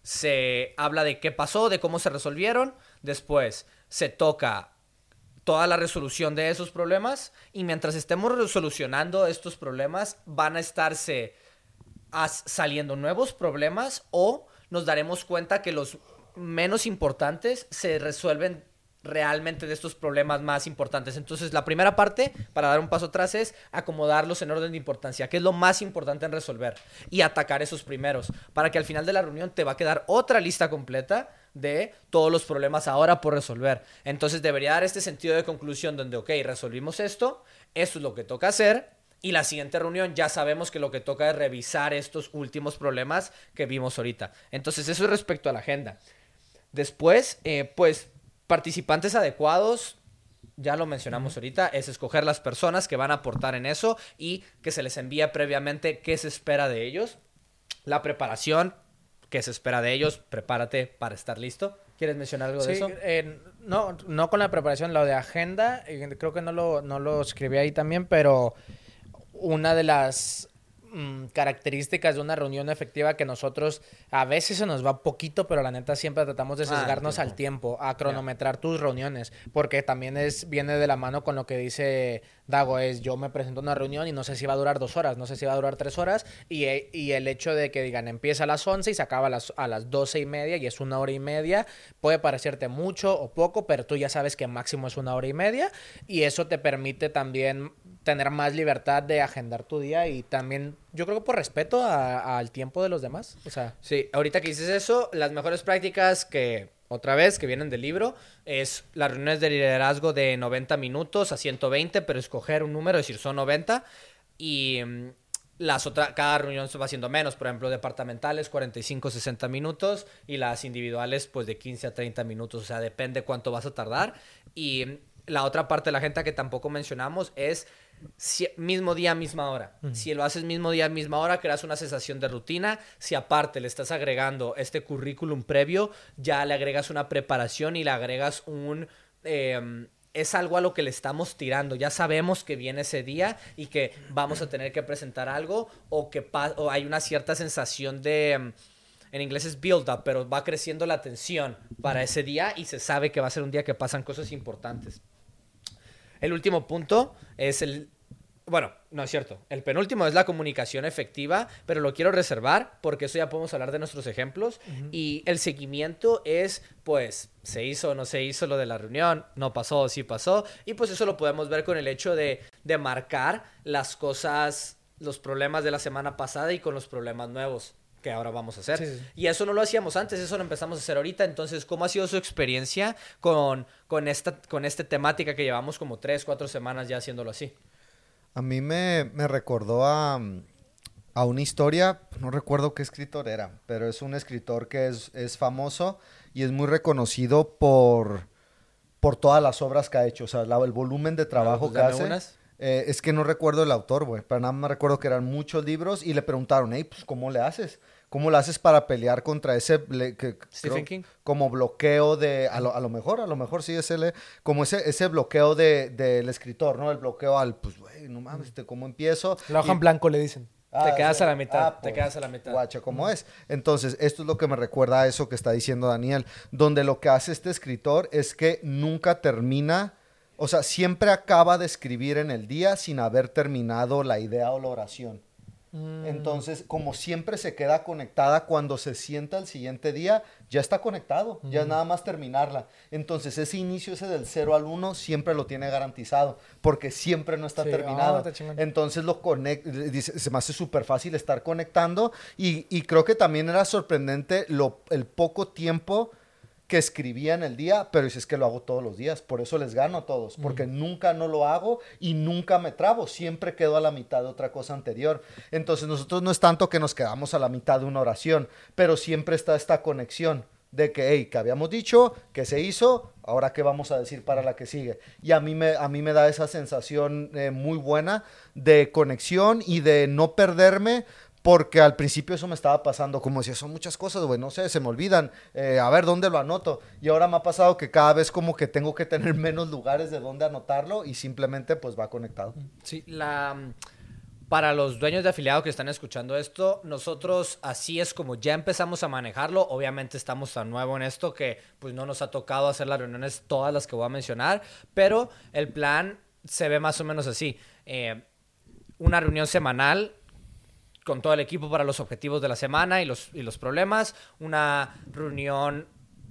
Se habla de qué pasó, de cómo se resolvieron. Después se toca toda la resolución de esos problemas y mientras estemos resolucionando estos problemas van a estarse saliendo nuevos problemas o nos daremos cuenta que los menos importantes se resuelven realmente de estos problemas más importantes. Entonces, la primera parte, para dar un paso atrás, es acomodarlos en orden de importancia, que es lo más importante en resolver, y atacar esos primeros, para que al final de la reunión te va a quedar otra lista completa de todos los problemas ahora por resolver. Entonces, debería dar este sentido de conclusión donde, ok, resolvimos esto, esto es lo que toca hacer, y la siguiente reunión ya sabemos que lo que toca es revisar estos últimos problemas que vimos ahorita. Entonces, eso es respecto a la agenda. Después, eh, pues participantes adecuados, ya lo mencionamos ahorita, es escoger las personas que van a aportar en eso y que se les envía previamente qué se espera de ellos. La preparación, qué se espera de ellos, prepárate para estar listo. ¿Quieres mencionar algo de eso? no, no con la preparación, lo de agenda, creo que no lo, no lo escribí ahí también, pero una de las mm, características de una reunión efectiva que nosotros a veces se nos va poquito, pero la neta siempre tratamos de Ah, sesgarnos al tiempo, a cronometrar tus reuniones, porque también es viene de la mano con lo que dice Dago, es yo me presento a una reunión y no sé si va a durar dos horas, no sé si va a durar tres horas, y, e- y el hecho de que digan empieza a las 11 y se acaba a las, a las 12 y media y es una hora y media, puede parecerte mucho o poco, pero tú ya sabes que máximo es una hora y media, y eso te permite también tener más libertad de agendar tu día y también, yo creo que por respeto al tiempo de los demás, o sea... Sí, ahorita que dices eso, las mejores prácticas que, otra vez, que vienen del libro, es las reuniones de liderazgo de 90 minutos a 120, pero escoger un número, es decir, son 90, y mm, las otras, cada reunión se va haciendo menos, por ejemplo, departamentales 45, 60 minutos, y las individuales pues de 15 a 30 minutos, o sea, depende cuánto vas a tardar, y mm, la otra parte de la gente que tampoco mencionamos es si- mismo día, misma hora. Si lo haces mismo día, misma hora, creas una sensación de rutina. Si aparte le estás agregando este currículum previo, ya le agregas una preparación y le agregas un... em, es algo a lo que le estamos tirando. Ya sabemos que viene ese día y que vamos a tener que presentar algo o que o hay una cierta sensación de... em, en inglés es build up, pero va creciendo la tensión para ese día y se sabe que va a ser un día que pasan cosas importantes. El último punto es el... Bueno, no es cierto. El penúltimo es la comunicación efectiva, pero lo quiero reservar porque eso ya podemos hablar de nuestros ejemplos. Y el seguimiento es, pues, se hizo o no se hizo lo de la reunión, no pasó o sí pasó. Y pues eso lo podemos ver con el hecho de, de marcar las cosas, los problemas de la semana pasada y con los problemas nuevos que ahora vamos a hacer. Sí, sí, sí. Y eso no lo hacíamos antes, eso lo empezamos a hacer ahorita. Entonces, ¿cómo ha sido su experiencia con, con esta con esta temática que llevamos como tres, cuatro semanas ya haciéndolo así? A mí me, me recordó a, a una historia, no recuerdo qué escritor era, pero es un escritor que es, es famoso y es muy reconocido por, por todas las obras que ha hecho, o sea, la- el volumen de trabajo pues que hace. unas. Eh, es que no recuerdo el autor, güey, pero nada más recuerdo que eran muchos libros y le preguntaron, hey, pues, ¿cómo le haces? ¿Cómo le haces para pelear contra ese... que- Stephen creo- King. Como bloqueo de... A lo, a lo mejor, a lo mejor sí es el... Como ese, ese bloqueo de- del escritor, ¿no? El bloqueo al, pues, güey, no mames, ¿cómo empiezo? La hoja Y- en blanco le dicen. Te quedas sí. a la mitad, Ah, te pues, quedas a la mitad. Guacha, ¿cómo es? Entonces, esto es lo que me recuerda a eso que está diciendo Daniel, donde lo que hace este escritor es que nunca termina, o sea, siempre acaba de escribir en el día sin haber terminado la idea o la oración. Entonces, como siempre se queda conectada, cuando se sienta el siguiente día, ya está conectado, ya es nada más terminarla. Entonces, ese inicio, ese del 0 al 1, siempre lo tiene garantizado, porque siempre no está Sí, terminado. ah, chingón. Entonces lo conect dice, se me hace súper fácil estar conectando y, y creo que también era sorprendente lo, el poco tiempo que escribía en el día, pero dices que lo hago todos los días, por eso les gano a todos, porque nunca no lo hago y nunca me trabo, siempre quedo a la mitad de otra cosa anterior. Entonces nosotros no es tanto que nos quedamos a la mitad de una oración, pero siempre está esta conexión de que, hey, que habíamos dicho, que se hizo, ahora qué vamos a decir para la que sigue. Y a mí me, a mí me da esa sensación eh, muy buena de conexión y de no perderme, porque al principio eso me estaba pasando, como decía, son muchas cosas, güey, no sé, se me olvidan, eh, a ver, ¿dónde lo anoto? Y ahora me ha pasado que cada vez como que tengo que tener menos lugares de donde anotarlo y simplemente pues va conectado. Sí, la para los dueños de afiliados que están escuchando esto, nosotros así es como ya empezamos a manejarlo. Obviamente estamos tan nuevo en esto que pues no nos ha tocado hacer las reuniones todas las que voy a mencionar, pero el plan se ve más o menos así. Eh, una reunión semanal con todo el equipo para los objetivos de la semana y los, y los problemas. Una reunión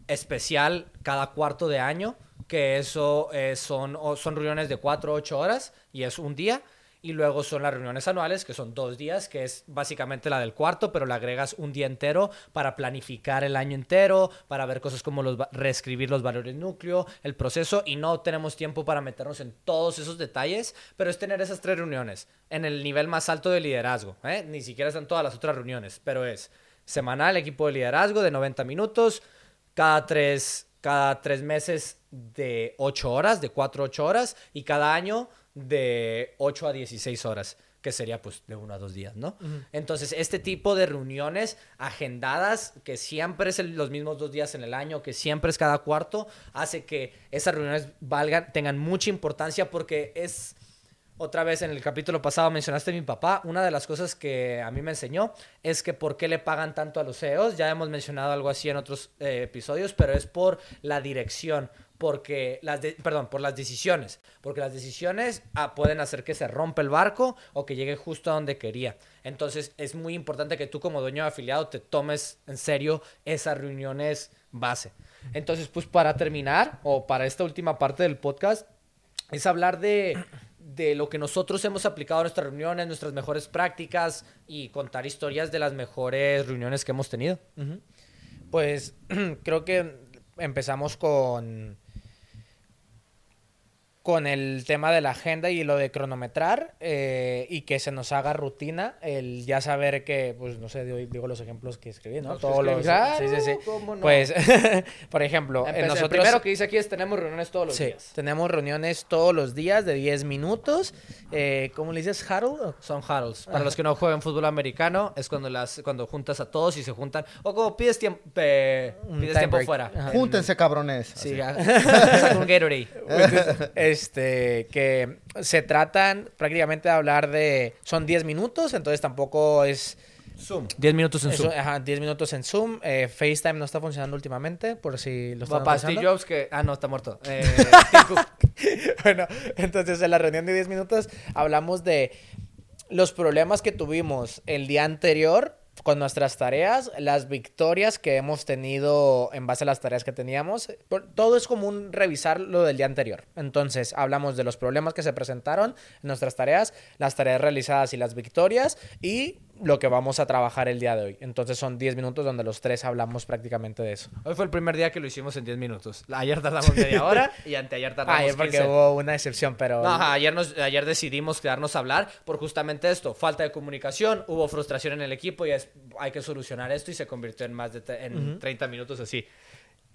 especial cada cuarto de año, que eso eh, son, son reuniones de 4 o 8 horas y es un día. Y luego son las reuniones anuales, que son dos días, que es básicamente la del cuarto, pero le agregas un día entero para planificar el año entero, para ver cosas como los, reescribir los valores núcleo, el proceso, y no tenemos tiempo para meternos en todos esos detalles, pero es tener esas tres reuniones en el nivel más alto de liderazgo. ¿eh? Ni siquiera están todas las otras reuniones, pero es semanal, equipo de liderazgo de 90 minutos, cada tres, cada tres meses de 8 horas, de 4 a 8 horas, y cada año de 8 a 16 horas, que sería pues de 1 a 2 días, ¿no? Entonces, este tipo de reuniones agendadas, que siempre es el- los mismos dos días en el año, que siempre es cada cuarto, hace que esas reuniones valgan, tengan mucha importancia porque es otra vez en el capítulo pasado mencionaste a mi papá. Una de las cosas que a mí me enseñó es que por qué le pagan tanto a los CEOs. Ya hemos mencionado algo así en otros eh, episodios, pero es por la dirección porque las perdón, por las decisiones, porque las decisiones ah, pueden hacer que se rompa el barco o que llegue justo a donde quería. Entonces es muy importante que tú como dueño de afiliado te tomes en serio esas reuniones base. Entonces, pues para terminar o para esta última parte del podcast es hablar de de lo que nosotros hemos aplicado en nuestras reuniones, nuestras mejores prácticas y contar historias de las mejores reuniones que hemos tenido. Pues creo que empezamos con con el tema de la agenda y lo de cronometrar eh, y que se nos haga rutina el ya saber que, pues no sé, digo, los ejemplos que escribí, ¿no? Todos los... sí, sí, sí. Pues, por ejemplo, nosotros... El primero que dice aquí es tenemos reuniones todos los sí, días. tenemos reuniones todos los días de 10 minutos. Eh, ¿Cómo le dices? ¿Huddle? Son huddles. Para los que no juegan fútbol americano, es cuando las cuando juntas a todos y se juntan. O como pides tiempo, pides tiempo fuera. Júntense, cabrones. Sí, un Gatorade. este, que se tratan prácticamente de hablar de... Son 10 minutos, entonces tampoco es... Zoom. 10 minutos en Zoom. Ajá, 10 minutos en Zoom. Eh, FaceTime no está funcionando últimamente, por si lo están Papá, Steve Jobs que... Ah, no, está muerto. Eh, bueno, entonces en la reunión de 10 minutos hablamos de los problemas que tuvimos el día anterior con nuestras tareas, las victorias que hemos tenido en base a las tareas que teníamos. Todo es común revisar lo del día anterior. Entonces, hablamos de los problemas que se presentaron en nuestras tareas, las tareas realizadas y las victorias y lo que vamos a trabajar el día de hoy. Entonces son 10 minutos donde los tres hablamos prácticamente de eso. Hoy fue el primer día que lo hicimos en 10 minutos. Ayer tardamos media hora y anteayer tardamos Ayer porque hubo una excepción, pero... No, ayer, nos, ayer decidimos quedarnos a hablar por justamente esto. Falta de comunicación, hubo frustración en el equipo y hay que solucionar esto y se convirtió en más de en 30 minutos así.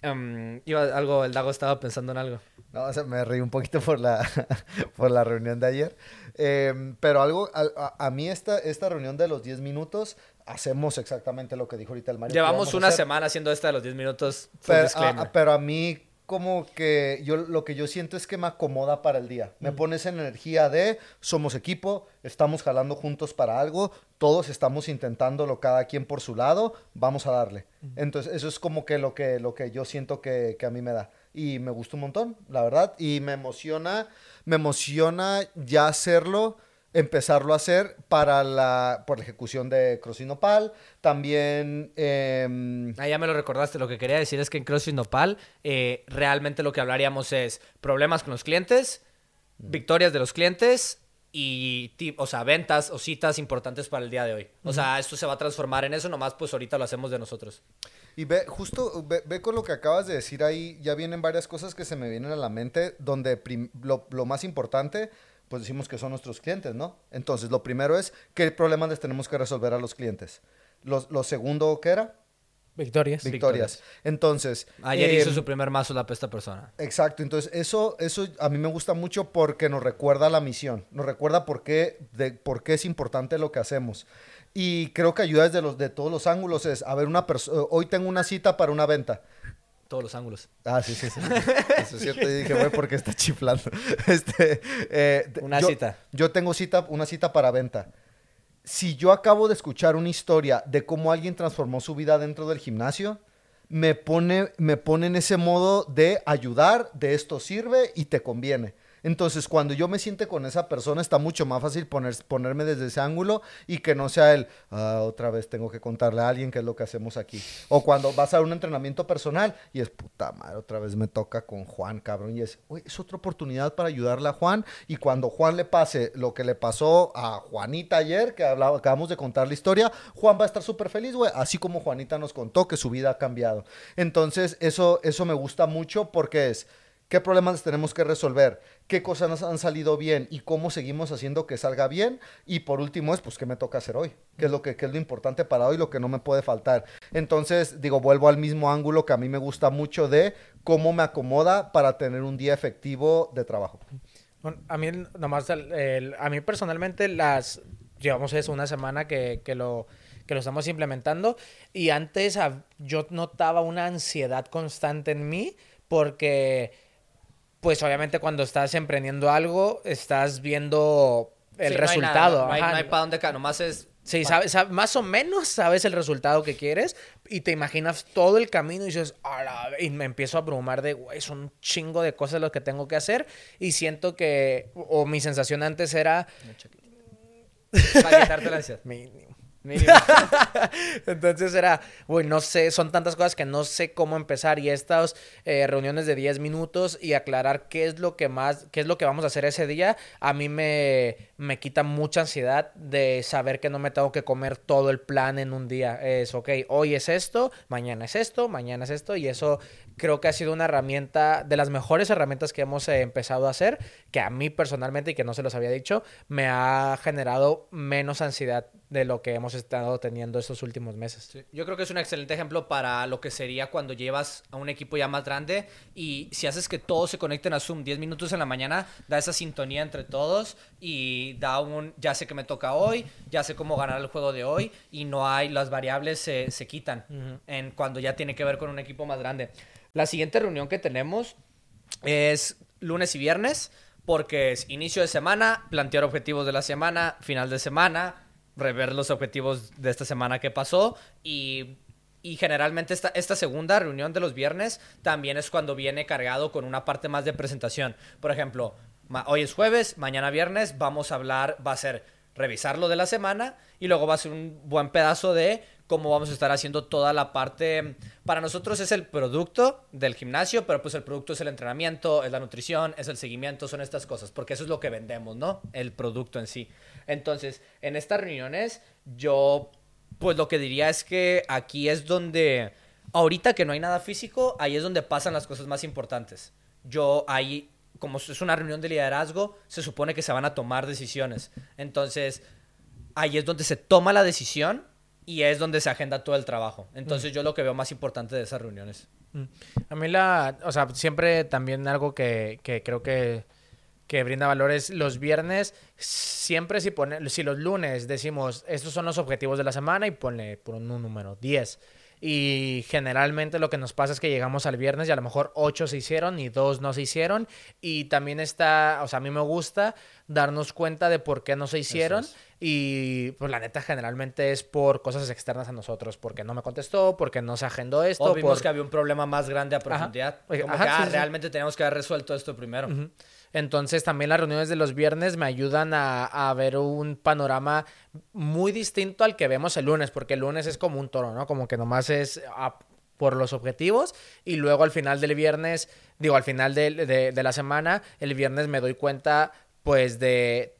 Um, iba algo, el Dago estaba pensando en algo. No, o sea, me reí un poquito por la, por la reunión de ayer. Em, pero algo, a, a, mí esta, esta reunión de los 10 minutos, hacemos exactamente lo que dijo ahorita el Mario. Llevamos una semana haciendo esta de los 10 minutos. Pero a, pero a mí como que yo lo que yo siento es que me acomoda para el día. Me pones en energía de somos equipo, estamos jalando juntos para algo, todos estamos intentándolo cada quien por su lado, vamos a darle. Entonces, eso es como que lo que, lo que yo siento que, que a mí me da. Y me gusta un montón, la verdad. Y me emociona, me emociona ya hacerlo empezarlo a hacer para la, por la ejecución de CrossFit Nopal. También... Eh, ah, ya me lo recordaste. Lo que quería decir es que en CrossFit Nopal eh, realmente lo que hablaríamos es problemas con los clientes, victorias de los clientes y, o sea, ventas o citas importantes para el día de hoy. O sea, esto se va a transformar en eso, nomás pues ahorita lo hacemos de nosotros. Y ve, justo, ve, con lo que acabas de decir ahí, ya vienen varias cosas que se me vienen a la mente, donde lo, lo más importante pues decimos que son nuestros clientes, ¿no? Entonces, lo primero es, ¿qué problemas les tenemos que resolver a los clientes? Lo, segundo, ¿qué era? Victorias. Victorias. Entonces. Ayer hizo em, su primer mazo la pesta persona. Exacto. Entonces, eso, eso a mí me gusta mucho porque nos recuerda la misión. Nos recuerda por qué, de, por qué es importante lo que hacemos. Y creo que ayuda desde los, de todos los ángulos. Es, a ver, una persona. Hoy tengo una cita para una venta todos los ángulos. Ah, sí, sí, sí. Eso es cierto. Y dije, güey, porque está chiflando. Este, eh, una cita. Yo tengo cita, una cita para venta. Si yo acabo de escuchar una historia de cómo alguien transformó su vida dentro del gimnasio, me pone, me pone en ese modo de ayudar, de esto sirve y te conviene. Entonces, cuando yo me siente con esa persona, está mucho más fácil poner, ponerme desde ese ángulo y que no sea el, ah, otra vez tengo que contarle a alguien qué es lo que hacemos aquí. O cuando vas a un entrenamiento personal y es, puta madre, otra vez me toca con Juan, cabrón. Y es, es otra oportunidad para ayudarle a Juan. Y cuando Juan le pase lo que le pasó a Juanita ayer, que hablaba, acabamos de contar la historia, Juan va a estar súper feliz, güey. Así como Juanita nos contó que su vida ha cambiado. Entonces, eso, eso me gusta mucho porque es qué problemas tenemos que resolver, qué cosas nos han salido bien y cómo seguimos haciendo que salga bien. Y por último es, pues, qué me toca hacer hoy, qué es lo que es lo importante para hoy, lo que no me puede faltar. Entonces, digo, vuelvo al mismo ángulo que a mí me gusta mucho de cómo me acomoda para tener un día efectivo de trabajo. a mí, nomás, a mí personalmente, las, llevamos eso, una semana que, que lo que lo estamos implementando y antes yo notaba una ansiedad constante en mí porque pues obviamente cuando estás emprendiendo algo, estás viendo el Sí, no hay resultado. nada, no hay, ajá. no hay para dónde caer, nomás es... Sí, sabes, sab- más o menos sabes el resultado que quieres y te imaginas todo el camino y dices, "A la ve-", y me empiezo a abrumar de, güey, son un chingo de cosas lo que tengo que hacer y siento que, o mi sensación antes era, Para quitarte la ansiedad. mínimo. Entonces era, güey, no sé, son tantas cosas que no sé cómo empezar y estas eh, reuniones de 10 minutos y aclarar qué es lo que más, qué es lo que vamos a hacer ese día, a mí me, me quita mucha ansiedad de saber que no me tengo que comer todo el plan en un día. Es, ok, hoy es esto, mañana es esto, mañana es esto y eso creo que ha sido una herramienta, de las mejores herramientas que hemos eh, empezado a hacer, que a mí personalmente, y que no se los había dicho, me ha generado menos ansiedad de lo que hemos estado teniendo estos últimos meses. Sí, Yo creo que es un excelente ejemplo para lo que sería cuando llevas a un equipo ya más grande y si haces que todos se conecten a Zoom 10 minutos en la mañana, da esa sintonía entre todos y da un, ya sé que me toca hoy, ya sé cómo ganar el juego de hoy y no hay, las variables se, se quitan en cuando ya tiene que ver con un equipo más grande. La siguiente reunión que tenemos es lunes y viernes, porque es inicio de semana, plantear objetivos de la semana, final de semana, rever los objetivos de esta semana que pasó y, y generalmente esta, esta segunda reunión de los viernes también es cuando viene cargado con una parte más de presentación. Por ejemplo, hoy es jueves, mañana viernes vamos a hablar, va a ser revisar lo de la semana y luego va a ser un buen pedazo de cómo vamos a estar haciendo toda la parte. Para nosotros es el producto del gimnasio, pero pues el producto es el entrenamiento, es la nutrición, es el seguimiento, son estas cosas, porque eso es lo que vendemos, ¿no? El producto en sí. Entonces, en estas reuniones, yo, pues lo que diría es que aquí es donde, ahorita que no hay nada físico, ahí es donde pasan las cosas más importantes. Yo ahí como es una reunión de liderazgo, se supone que se van a tomar decisiones. Entonces, ahí es donde se toma la decisión y es donde se agenda todo el trabajo. Entonces, yo lo que veo más importante de esas reuniones. Mm. A mí la, o sea, siempre también algo que, que creo que, que brinda valor es los viernes, siempre si pone, si los lunes decimos, estos son los objetivos de la semana y ponle por un número, 10. Y generalmente lo que nos pasa es que llegamos al viernes y a lo mejor 8 se hicieron y 2 no se hicieron. Y también está, o sea, a mí me gusta darnos cuenta de por qué no se hicieron. es. Y pues la neta generalmente es por cosas externas a nosotros, porque no me contestó, porque no se agendó esto. O vimos por- que había un problema más grande a profundidad. Oye, Como ajá, que, ah, sí, sí. realmente tenemos que haber resuelto esto primero. Ujú. Entonces también las reuniones de los viernes me ayudan a, ver un panorama muy distinto al que vemos el lunes, porque el lunes es como un toro, ¿no? Como que nomás es a- por los objetivos y luego al final del viernes, digo, al final de la semana, el viernes me doy cuenta pues de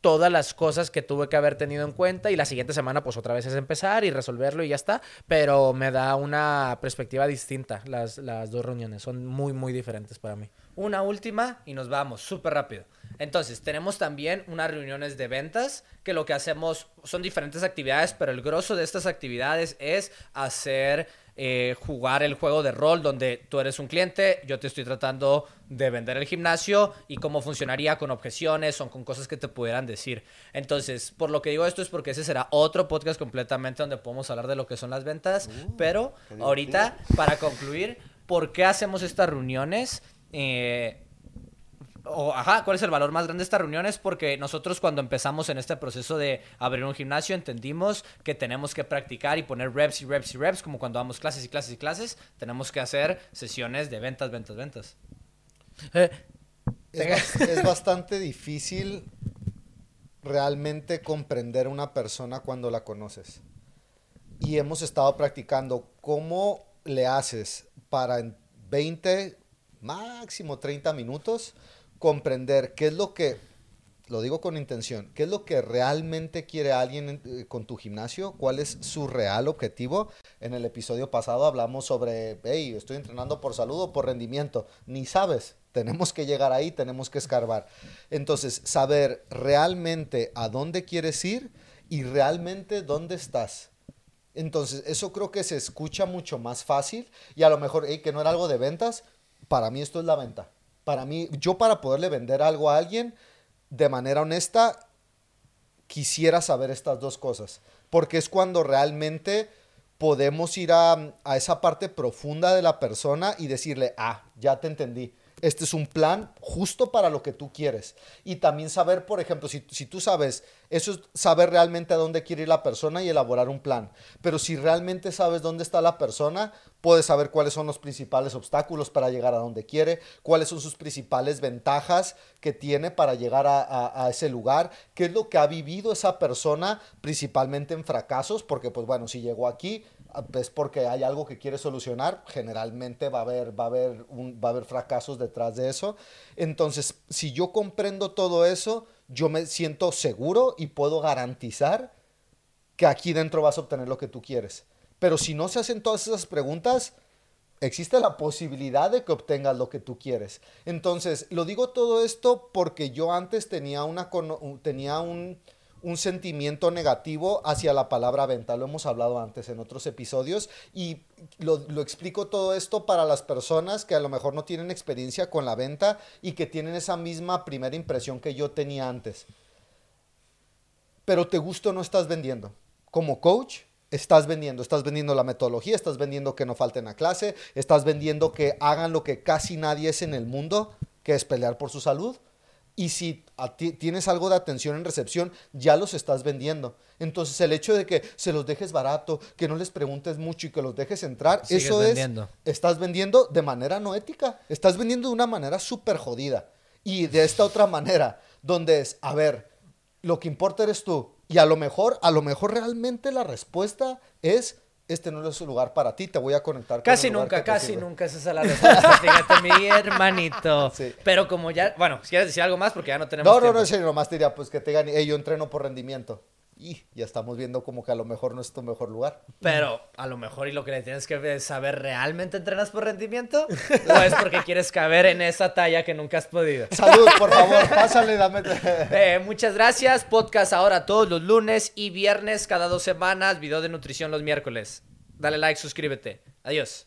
todas las cosas que tuve que haber tenido en cuenta y la siguiente semana pues otra vez es empezar y resolverlo y ya está, pero me da una perspectiva distinta las, las dos reuniones, son muy muy diferentes para mí. Una última y nos vamos súper rápido. Entonces, tenemos también unas reuniones de ventas que lo que hacemos son diferentes actividades, pero el grosso de estas actividades es hacer eh, jugar el juego de rol donde tú eres un cliente, yo te estoy tratando de vender el gimnasio y cómo funcionaría con objeciones o con cosas que te pudieran decir. Entonces, por lo que digo esto es porque ese será otro podcast completamente donde podemos hablar de lo que son las ventas, pero qué divertido. ahorita, para concluir, ¿por qué hacemos estas reuniones? Eh, o, ajá, ¿cuál es el valor más grande de estas reuniones? Porque nosotros cuando empezamos en este proceso de abrir un gimnasio entendimos que tenemos que practicar y poner reps y reps y reps, como cuando damos clases y clases y clases, tenemos que hacer sesiones de ventas, ventas, ventas. Eh, Es, bas- es bastante difícil realmente comprender una persona cuando la conoces. Y hemos estado practicando cómo le haces para en 20, máximo 30 minutos, comprender qué es lo que, lo digo con intención, qué es lo que realmente quiere alguien eh, con tu gimnasio, cuál es su real objetivo. En el episodio pasado hablamos sobre, hey, estoy entrenando por salud o por rendimiento. Ni sabes, tenemos que llegar ahí, tenemos que escarbar. Entonces, saber realmente a dónde quieres ir y realmente dónde estás. Entonces, eso creo que se escucha mucho más fácil y a lo mejor, hey, que no era algo de ventas, para mí esto es la venta. Para mí, yo para poderle vender algo a alguien de manera honesta, quisiera saber estas dos cosas, porque es cuando realmente podemos ir a, esa parte profunda de la persona y decirle, ah, ya te entendí. Este es un plan justo para lo que tú quieres. Y también saber, por ejemplo, si, tú sabes, eso es saber realmente a dónde quiere ir la persona y elaborar un plan. Pero si realmente sabes dónde está la persona, puedes saber cuáles son los principales obstáculos para llegar a donde quiere, cuáles son sus principales ventajas que tiene para llegar a ese lugar, qué es lo que ha vivido esa persona, principalmente en fracasos, porque pues bueno, si llegó aquí, es porque hay algo que quiere solucionar, generalmente va a haber, va a haber, va a haber fracasos detrás de eso. Entonces, si yo comprendo todo eso, yo me siento seguro y puedo garantizar que aquí dentro vas a obtener lo que tú quieres. Pero si no se hacen todas esas preguntas, existe la posibilidad de que obtengas lo que tú quieres. Entonces, lo digo todo esto porque yo antes tenía, una, tenía un un sentimiento negativo hacia la palabra venta. Lo hemos hablado antes en otros episodios y lo, explico todo esto para las personas que a lo mejor no tienen experiencia con la venta y que tienen esa misma primera impresión que yo tenía antes. Pero te gusta o no estás vendiendo. Como coach, estás vendiendo, estás vendiendo la metodología, estás vendiendo que no falten a clase, estás vendiendo que hagan lo que casi nadie es en el mundo, que es pelear por su salud y si tienes algo de atención en recepción, ya los estás vendiendo. Entonces el hecho de que se los dejes barato, que no les preguntes mucho y que los dejes entrar, eso vendiendo. es, estás vendiendo de manera no ética, estás vendiendo de una manera súper jodida. Y de esta otra manera, donde es, a ver, lo que importa eres tú. Y a lo mejor, a lo mejor realmente la respuesta es este no es su lugar para ti, te voy a conectar casi nunca, casi nunca esa es la respuesta, fíjate, mi hermanito. Pero como ya, bueno, si quieres decir algo más porque ya no tenemos No, no, no, no, nomás te diría, pues que te gane, yo entreno por rendimiento y ya estamos viendo como que a lo mejor no es tu mejor lugar. Pero a lo mejor y lo que le tienes que saber, ¿realmente entrenas por rendimiento? ¿O es porque quieres caber en esa talla que nunca has podido? Salud, por favor, pásale, dame. Eh, muchas gracias. Podcast ahora todos los lunes y viernes, cada dos semanas. Video de nutrición los miércoles. Dale like, suscríbete. Adiós.